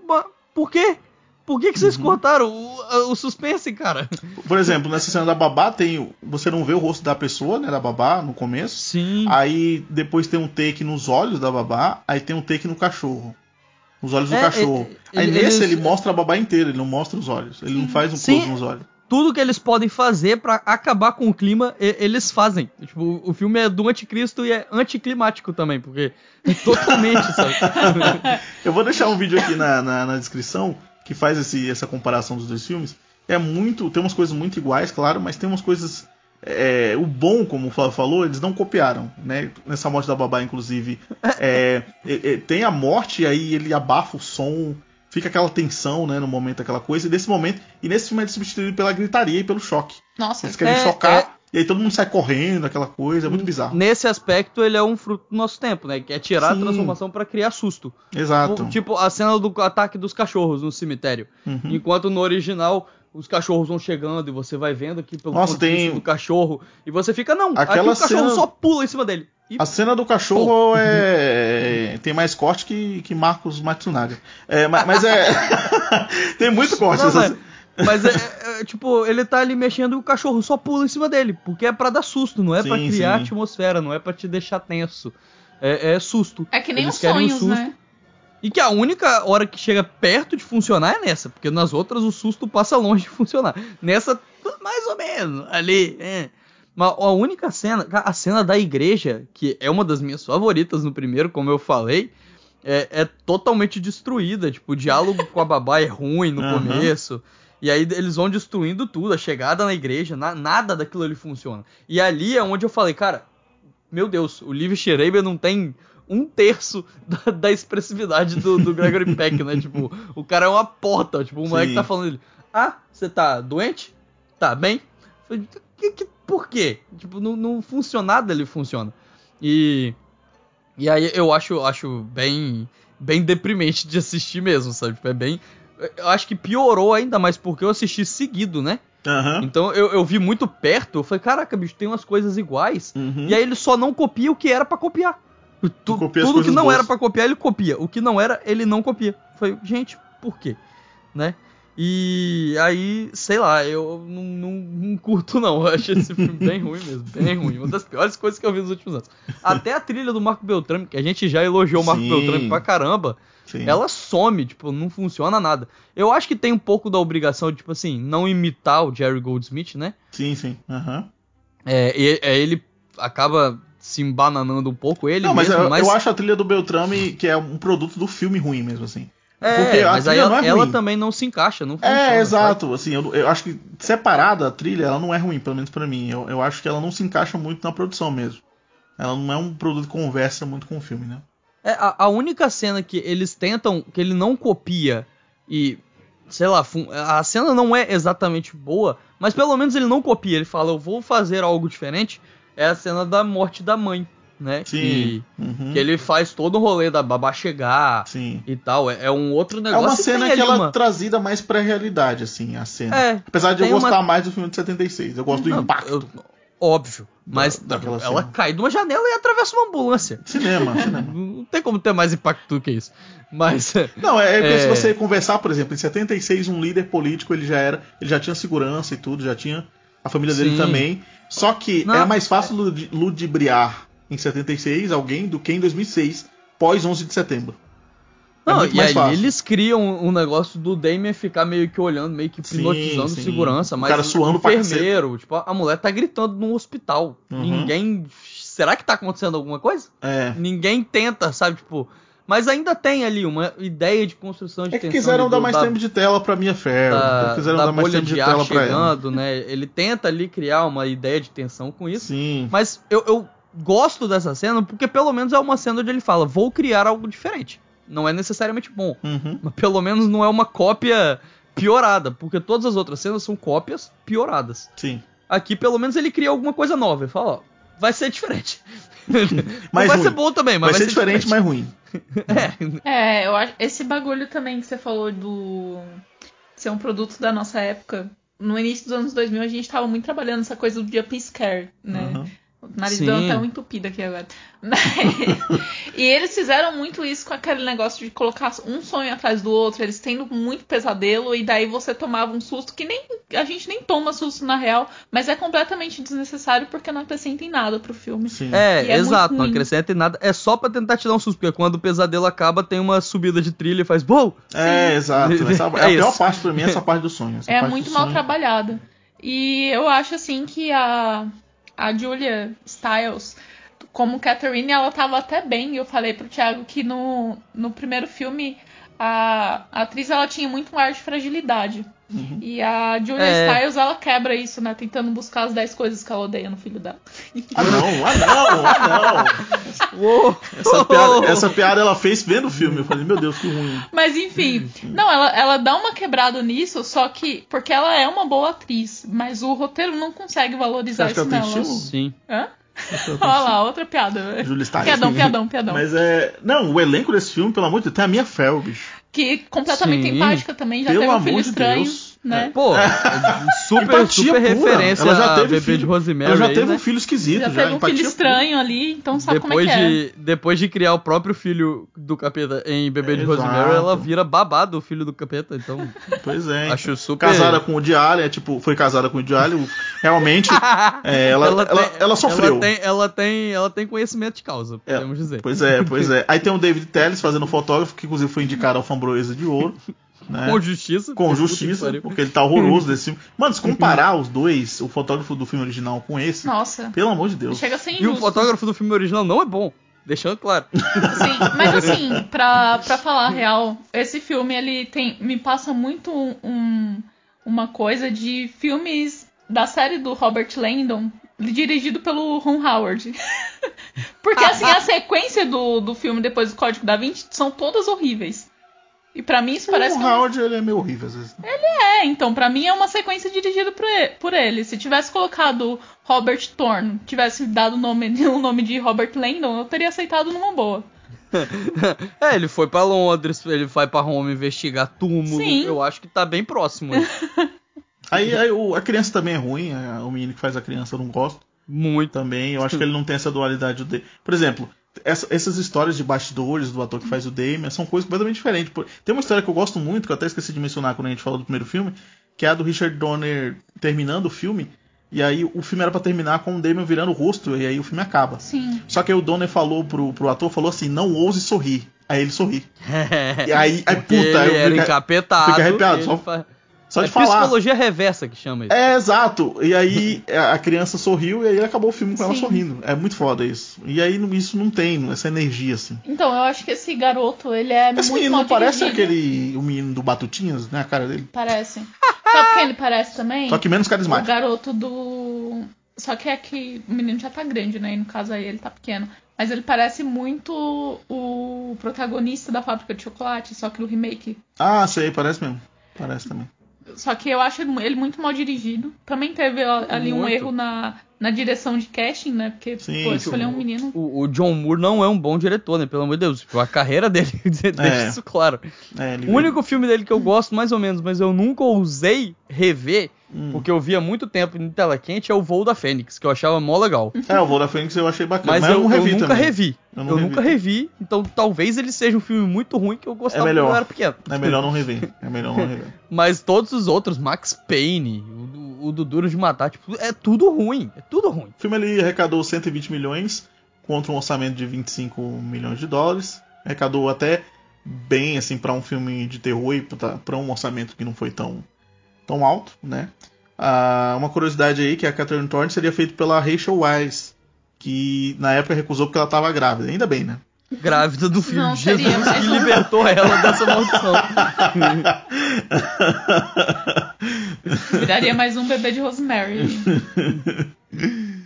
por quê? Por que, que vocês uhum. cortaram o, o, suspense, cara? Por exemplo, nessa cena da babá tem. Você não vê o rosto da pessoa, né? Da babá no começo. Sim. Aí depois tem um take nos olhos da babá. Aí tem um take no cachorro. Os olhos do é, cachorro. É, Aí nesse ele mostra a babá inteira, ele não mostra os olhos. Ele não faz um Sim. close nos olhos tudo que eles podem fazer para acabar com o clima, eles fazem. Tipo, o filme é do anticristo e é anticlimático também, porque é totalmente, sabe? Eu vou deixar um vídeo aqui na, na, na, descrição que faz esse, essa comparação dos dois filmes. É muito. Tem umas coisas muito iguais, claro, mas tem umas coisas. É, o bom, como o Flávio falou, eles não copiaram, né? Nessa morte da babá, inclusive. É, é, tem a morte e aí ele abafa o som fica aquela tensão, né, no momento, aquela coisa, e nesse momento, e nesse filme é substituído pela gritaria e pelo choque. Nossa, Eles querem é, chocar, é... e aí todo mundo sai correndo, aquela coisa, é muito bizarro. Nesse aspecto, ele é um fruto do nosso tempo, né, que é tirar Sim. a transformação para criar susto. Exato. Tipo, a cena do ataque dos cachorros no cemitério. Uhum. Enquanto no original os cachorros vão chegando e você vai vendo aqui pelo Nossa, tem... do cachorro e você fica não, Aquela aqui o cachorro cena... só pula em cima dele. E... A cena do cachorro é... tem mais corte que, que Marcos Matsunaga. É, mas, mas é. tem muito corte. Não, mas, mas é, é, é, tipo, ele tá ali mexendo e o cachorro só pula em cima dele. Porque é para dar susto, não é para criar sim. atmosfera, não é para te deixar tenso. É, é, susto. É que nem Eles os sonhos, um né? E que a única hora que chega perto de funcionar é nessa, porque nas outras o susto passa longe de funcionar. Nessa, mais ou menos, ali. É. Mas a única cena, a cena da igreja, que é uma das minhas favoritas no primeiro, como eu falei, é, é totalmente destruída. Tipo, o diálogo com a babá é ruim no uhum. começo. E aí eles vão destruindo tudo, a chegada na igreja, na, nada daquilo ali funciona. E ali é onde eu falei, cara, meu Deus, o Liv Schreiber não tem um terço da, da expressividade do, do Gregory Peck, né? Tipo, o cara é uma porta. Tipo, o moleque tá falando ele, ah, você tá doente? Tá bem? Falei, que, que, por quê? Tipo, não, não funciona nada, ele funciona. E. E aí eu acho, acho bem, bem deprimente de assistir mesmo, sabe? Tipo, é bem. Eu acho que piorou ainda mais porque eu assisti seguido, né? Uhum. Então eu, eu vi muito perto, eu falei, caraca, bicho, tem umas coisas iguais. Uhum. E aí ele só não copia o que era para copiar. Tu, tudo que não boas. era para copiar, ele copia. O que não era, ele não copia. Foi, gente, por quê? Né? E aí, sei lá, eu não, não, não curto não. Eu achei esse filme bem ruim mesmo, bem ruim. Uma das piores coisas que eu vi nos últimos anos. Até a trilha do Marco Beltrame, que a gente já elogiou o Marco sim, Beltrame pra caramba, sim. ela some, tipo, não funciona nada. Eu acho que tem um pouco da obrigação de, tipo assim, não imitar o Jerry Goldsmith, né? Sim, sim. Uhum. É, é, ele acaba se embananando um pouco ele Não, mas, mesmo, eu, mas eu acho a trilha do Beltrame que é um produto do filme ruim mesmo, assim. É, Porque mas aí ela, é ela, também não se encaixa, não funciona, É, exato. Sabe? Assim, eu, eu, acho que separada a trilha, ela não é ruim, pelo menos para mim. Eu, eu acho que ela não se encaixa muito na produção mesmo. Ela não é um produto que conversa muito com o filme, né? É, a, a única cena que eles tentam, que ele não copia e sei lá, a cena não é exatamente boa, mas pelo menos ele não copia. Ele fala, eu vou fazer algo diferente é a cena da morte da mãe, né? Sim. Que, uhum. que ele faz todo o rolê da babá chegar Sim. e tal. É, é um outro negócio. É uma cena que, ela uma... trazida mais pra realidade, assim, a cena. É, Apesar de eu gostar uma... mais do filme de 76. Eu gosto do Não, impacto. Eu, óbvio. Mas da, ela cena. cai de uma janela e atravessa uma ambulância. Cinema, cinema. Não tem como ter mais impacto do que isso. Mas. Não, é, é, se você conversar, por exemplo, em 76, um líder político ele já era. Ele já tinha segurança e tudo, já tinha a família dele Sim. também. Só que Não, é mais fácil ludibriar em 76 alguém do que em 2006, pós 11 de setembro. É Não, e aí fácil. eles criam um negócio do Damien ficar meio que olhando, meio que hipnotizando sim, sim. segurança, mas o cara suando o enfermeiro, tipo, a mulher tá gritando num hospital. Uhum. Ninguém. Será que tá acontecendo alguma coisa? É. Ninguém tenta, sabe, tipo, mas ainda tem ali uma ideia de construção de é que quiseram dar mais da, tempo de tela para Mia Farrow. Da, quiseram da dar mais tempo de, de tela para ela. né? Ele tenta ali criar uma ideia de tensão com isso. Sim. Mas eu, eu gosto dessa cena porque pelo menos é uma cena onde ele fala: vou criar algo diferente. Não é necessariamente bom, uhum. mas pelo menos não é uma cópia piorada, porque todas as outras cenas são cópias pioradas. Sim. Aqui pelo menos ele cria alguma coisa nova. Ele fala: ó, vai ser diferente. vai ruim. ser bom também, mas vai, vai ser, ser, diferente, mas ruim. é. é, eu acho. Esse bagulho também que você falou do ser um produto da nossa época. No início dos anos 2000 a gente tava muito trabalhando essa coisa do jump scare, né? Uhum. Nariz dando até um entupido aqui agora. e eles fizeram muito isso com aquele negócio de colocar um sonho atrás do outro, eles tendo muito pesadelo, e daí você tomava um susto que nem a gente nem toma susto na real, mas é completamente desnecessário porque não acrescenta em nada pro filme. Sim. É, é exato, não acrescenta em nada. É só pra tentar te dar um susto, porque quando o pesadelo acaba, tem uma subida de trilha e faz BOW! É, exato. Essa, é, é a pior parte pra mim, essa parte do sonho. é muito mal sonho. trabalhada. E eu acho assim que a, a Julia Stiles como Catherine, ela tava até bem. Eu falei pro Thiago que no, no primeiro filme a, a atriz ela tinha muito um ar de fragilidade. Uhum. E a Julia é. Stiles, ela quebra isso, né? Tentando buscar as 10 coisas que ela odeia no filho dela. Ah, não, ah, não, ah, não. essa, piada, essa piada ela fez vendo o filme. Eu falei, meu Deus, que ruim. Mas enfim, não, ela, ela dá uma quebrada nisso, só que. Porque ela é uma boa atriz, mas o roteiro não consegue valorizar isso nela. Sim. Hã? Olha lá, outra piada. Julia Stiles. Piadão, piadão, piadão. Mas é. Não, o elenco desse filme, pelo amor de Deus, tem a Mia Farrow, bicho. Que completamente Sim. empática também, já Pelo teve um filho de estranho. Deus. Né? Pô, super, super referência ela já teve bebê filho, de Rosemary. Ela já aí, teve né? um filho esquisito. Já, já teve um filho estranho pura. ali, então sabe depois como é que de, é. Depois de criar o próprio filho do capeta em Bebê é, de Rosemary, ela vira babá do filho do capeta, então... Pois é. Acho super... Casada com o Diário, é, tipo, foi casada com o Diário, realmente, é, ela, ela, ela, tem, ela, sofreu. Ela tem, ela, tem, ela tem conhecimento de causa, é, podemos dizer. Pois é, pois é. Aí tem o David Telles fazendo fotógrafo, que inclusive foi indicado ao Fambroesa de Ouro. Né? Com justiça. Com justiça, porque ele tá horroroso desse filme. Mano, se comparar os dois, o fotógrafo do filme original com esse. Nossa. Pelo amor de Deus. Chega injusto. E o fotógrafo do filme original não é bom. Deixando claro. Sim, mas assim, pra, pra falar a real, esse filme ele tem. me passa muito um, uma coisa de filmes da série do Robert Landon, dirigido pelo Ron Howard. Porque assim, a sequência do, do filme depois do Código da Vinci são todas horríveis. E para mim isso parece. O Howard ele é meio horrível às vezes. Ele é, então para mim é uma sequência dirigida por ele. Se tivesse colocado Robert Thorne, tivesse dado o nome, o nome de Robert Landon, eu teria aceitado numa boa. é, ele foi para Londres, ele vai para Roma investigar túmulo. Sim. Eu acho que tá bem próximo. aí, aí o, a criança também é ruim, é, o menino que faz a criança eu não gosto. Muito. Também, eu acho que ele não tem essa dualidade. De... Por exemplo, essa, essas histórias de bastidores do ator que faz o Damien são coisas completamente diferentes. Tem uma história que eu gosto muito, que eu até esqueci de mencionar quando a gente falou do primeiro filme, que é a do Richard Donner terminando o filme. E aí o filme era para terminar com o Damien virando o rosto, e aí o filme acaba. Sim. Só que aí o Donner falou pro, pro ator, falou assim, não ouse sorrir. Aí ele sorri. e aí, aí puta, ele fica, encapetado. Fica arrepiado. Só. Só de é falar. psicologia reversa que chama isso. É, exato. E aí a criança sorriu e aí acabou o filme com Sim. ela sorrindo. É muito foda isso. E aí isso não tem, essa energia, assim. Então, eu acho que esse garoto, ele é esse muito menino não parece aquele. o menino do Batutinhas, né? A cara dele. Parece. Sabe quem ele parece também? Só que menos carismático. O garoto do. Só que é que o menino já tá grande, né? E no caso aí ele tá pequeno. Mas ele parece muito o protagonista da fábrica de chocolate, só que no remake. Ah, sei, parece mesmo. Parece também. Só que eu acho ele muito mal dirigido. Também teve ali muito. um erro na, na direção de casting, né? Porque, Sim, pô, escolher um menino. O, o, John Moore não é um bom diretor, né? Pelo amor de Deus. A carreira dele deixa é. isso claro. É, o único filme dele que eu gosto, mais ou menos, mas eu nunca ousei rever Hum. Porque eu via muito tempo em tela quente é o Voo da Fênix, que eu achava mó legal. É, o Voo da Fênix eu achei bacana. Mas, mas eu, eu, eu, nunca também. revi. Eu, eu revi. nunca revi, então talvez ele seja um filme muito ruim que eu gostava é melhor. quando eu era pequeno. É melhor não rever. É melhor não rever. mas todos os outros, Max Payne, o, o do Duro de Matar, tipo, é tudo ruim. É tudo ruim. O filme ali arrecadou 120 milhões contra um orçamento de 25 milhões de dólares. Arrecadou até bem assim para um filme de terror e para um orçamento que não foi tão tão alto, né? Ah, uma curiosidade aí que a Catherine Thorne seria feita pela Rachel Weisz, que na época recusou porque ela estava grávida. Ainda bem, né? Grávida do filho de Jesus que libertou ela dessa maldição. Viraria mais um bebê de Rosemary.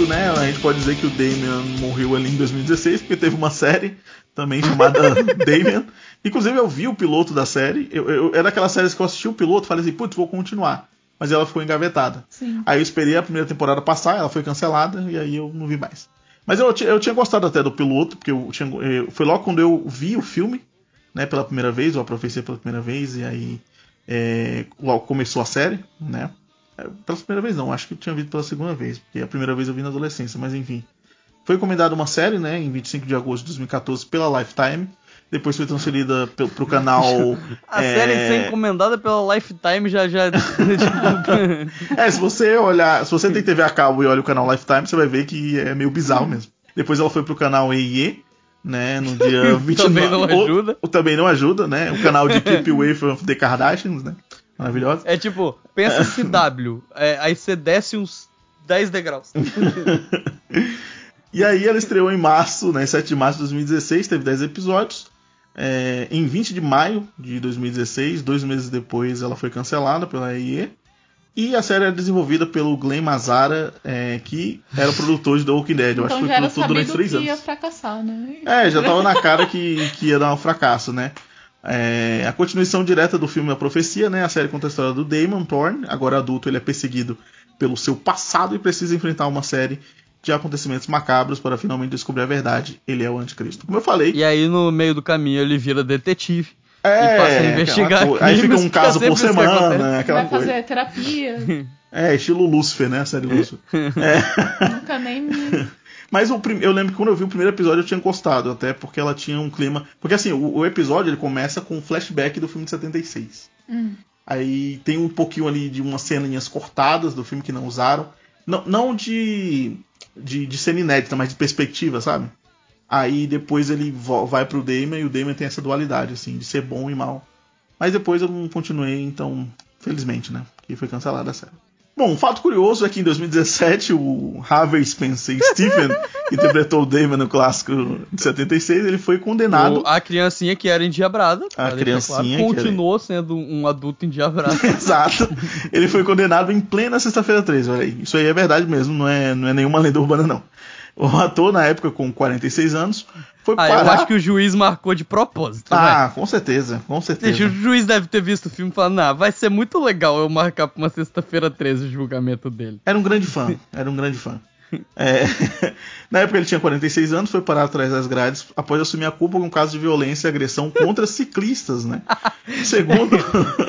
né? A gente pode dizer que o Damian morreu ali em 2016, porque teve uma série também chamada Damian, Inclusive, eu vi o piloto da série. Eu, eu, era aquela série que eu assisti o piloto e falei assim, putz, vou continuar. Mas ela ficou engavetada. Sim. Aí eu esperei a primeira temporada passar, ela foi cancelada e aí eu não vi mais. Mas eu, eu tinha gostado até do piloto, porque eu tinha, eu, foi logo quando eu vi o filme, né, pela primeira vez, ou a profecia pela primeira vez, e aí é, logo começou a série, né? Pela primeira vez não, acho que eu tinha visto pela segunda vez, porque a primeira vez eu vi na adolescência, mas enfim. Foi encomendada uma série, né, em 25 de agosto de 2014 pela Lifetime. Depois foi transferida pro, pro canal. a é... série ser encomendada pela Lifetime já já. é, se você olhar, se você tem TV a cabo e olha o canal Lifetime, você vai ver que é meio bizarro mesmo. Depois ela foi pro canal EIE, né, no dia 29. também não ajuda. O, também não ajuda, né? O canal de Keep Away from the Kardashians, né? Maravilhosa. É tipo, pensa CW, é, aí você desce uns 10 degraus. e aí ela estreou em março, né, 7 de março de 2016, teve 10 episódios. É, em 20 de maio de 2016, dois meses depois, ela foi cancelada pela EE. E a série era desenvolvida pelo Glenn Mazara, é, que era o produtor de The Walking Dead. Eu então acho que foi produtor durante três anos. ia fracassar, né? É, já tava na cara que, que ia dar um fracasso, né? É, a continuação direta do filme A Profecia, né? A série conta a história do Damon Thorne. Agora adulto, ele é perseguido pelo seu passado e precisa enfrentar uma série de acontecimentos macabros para finalmente descobrir a verdade. Ele é o anticristo. Como eu falei. E aí, no meio do caminho, ele vira detetive. É, e passa a investigar. Aí fica um caso por semana, aquela Vai coisa. fazer terapia. É, estilo Lúcifer, né? A série Lúcifer. É. Nunca nem me. Mas o prim... eu lembro que quando eu vi o primeiro episódio eu tinha gostado, até porque ela tinha um clima. Porque assim, o, o episódio ele começa com um flashback do filme de 76. Hum. Aí tem um pouquinho ali de umas ceninhas cortadas do filme que não usaram. Não, não de, de, de cena inédita, mas de perspectiva, sabe? Aí depois ele vai pro Damon e o Damon tem essa dualidade, assim, de ser bom e mal. Mas depois eu não continuei, então, felizmente, né? Que foi cancelada a série. Bom, um fato curioso é que em 2017 o Harvey Spencer Stephen, que interpretou o Damon no clássico de 76, ele foi condenado. O, a criancinha que era endiabrada. A criancinha claro, continuou era... sendo um adulto endiabrado. Exato. Ele foi condenado em plena sexta-feira 13, olha aí. Isso aí é verdade mesmo, não é, não é nenhuma lenda urbana, não. O ator, na época, com 46 anos, foi ah, parar... eu acho que o juiz marcou de propósito. Ah, né? com certeza, com certeza. O juiz deve ter visto o filme e falado, nah, vai ser muito legal eu marcar pra uma sexta-feira 13 o julgamento dele. Era um grande fã, era um grande fã. É... Na época ele tinha 46 anos, foi parar atrás das grades após assumir a culpa com um caso de violência e agressão contra ciclistas, né? Segundo.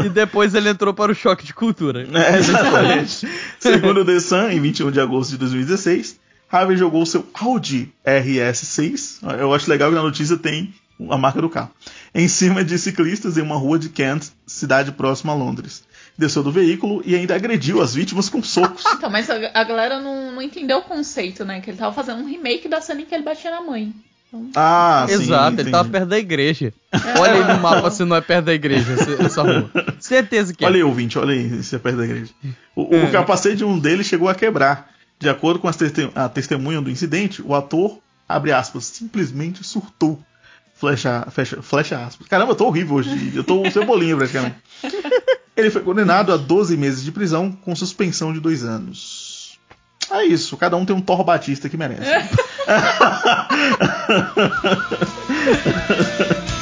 e depois ele entrou para o choque de cultura. É, exatamente. Segundo o The Sun, em 21 de agosto de 2016, Harvey jogou seu Audi RS6. Eu acho legal que na notícia tem a marca do carro. Em cima de ciclistas em uma rua de Kent, cidade próxima a Londres. Desceu do veículo e ainda agrediu as vítimas com socos. Então, mas a, a galera não, não, entendeu o conceito, né? Que ele tava fazendo um remake da cena em que ele batia na mãe. Então... Ah, sim, Exato, ele tava perto da igreja. É. Olha aí no mapa se não é perto da igreja, essa rua. Certeza que é. Olha aí, ouvinte, olha aí se é perto da igreja. O, o capacete de um deles chegou a quebrar. De acordo com a testemunha do incidente, o ator, abre aspas, simplesmente surtou. Flecha, fecha, flecha aspas. Caramba, eu tô horrível hoje. Eu tô cebolinha praticamente. Ele foi condenado a 12 meses de prisão com suspensão de dois anos. É isso, cada um tem um Thor Batista que merece.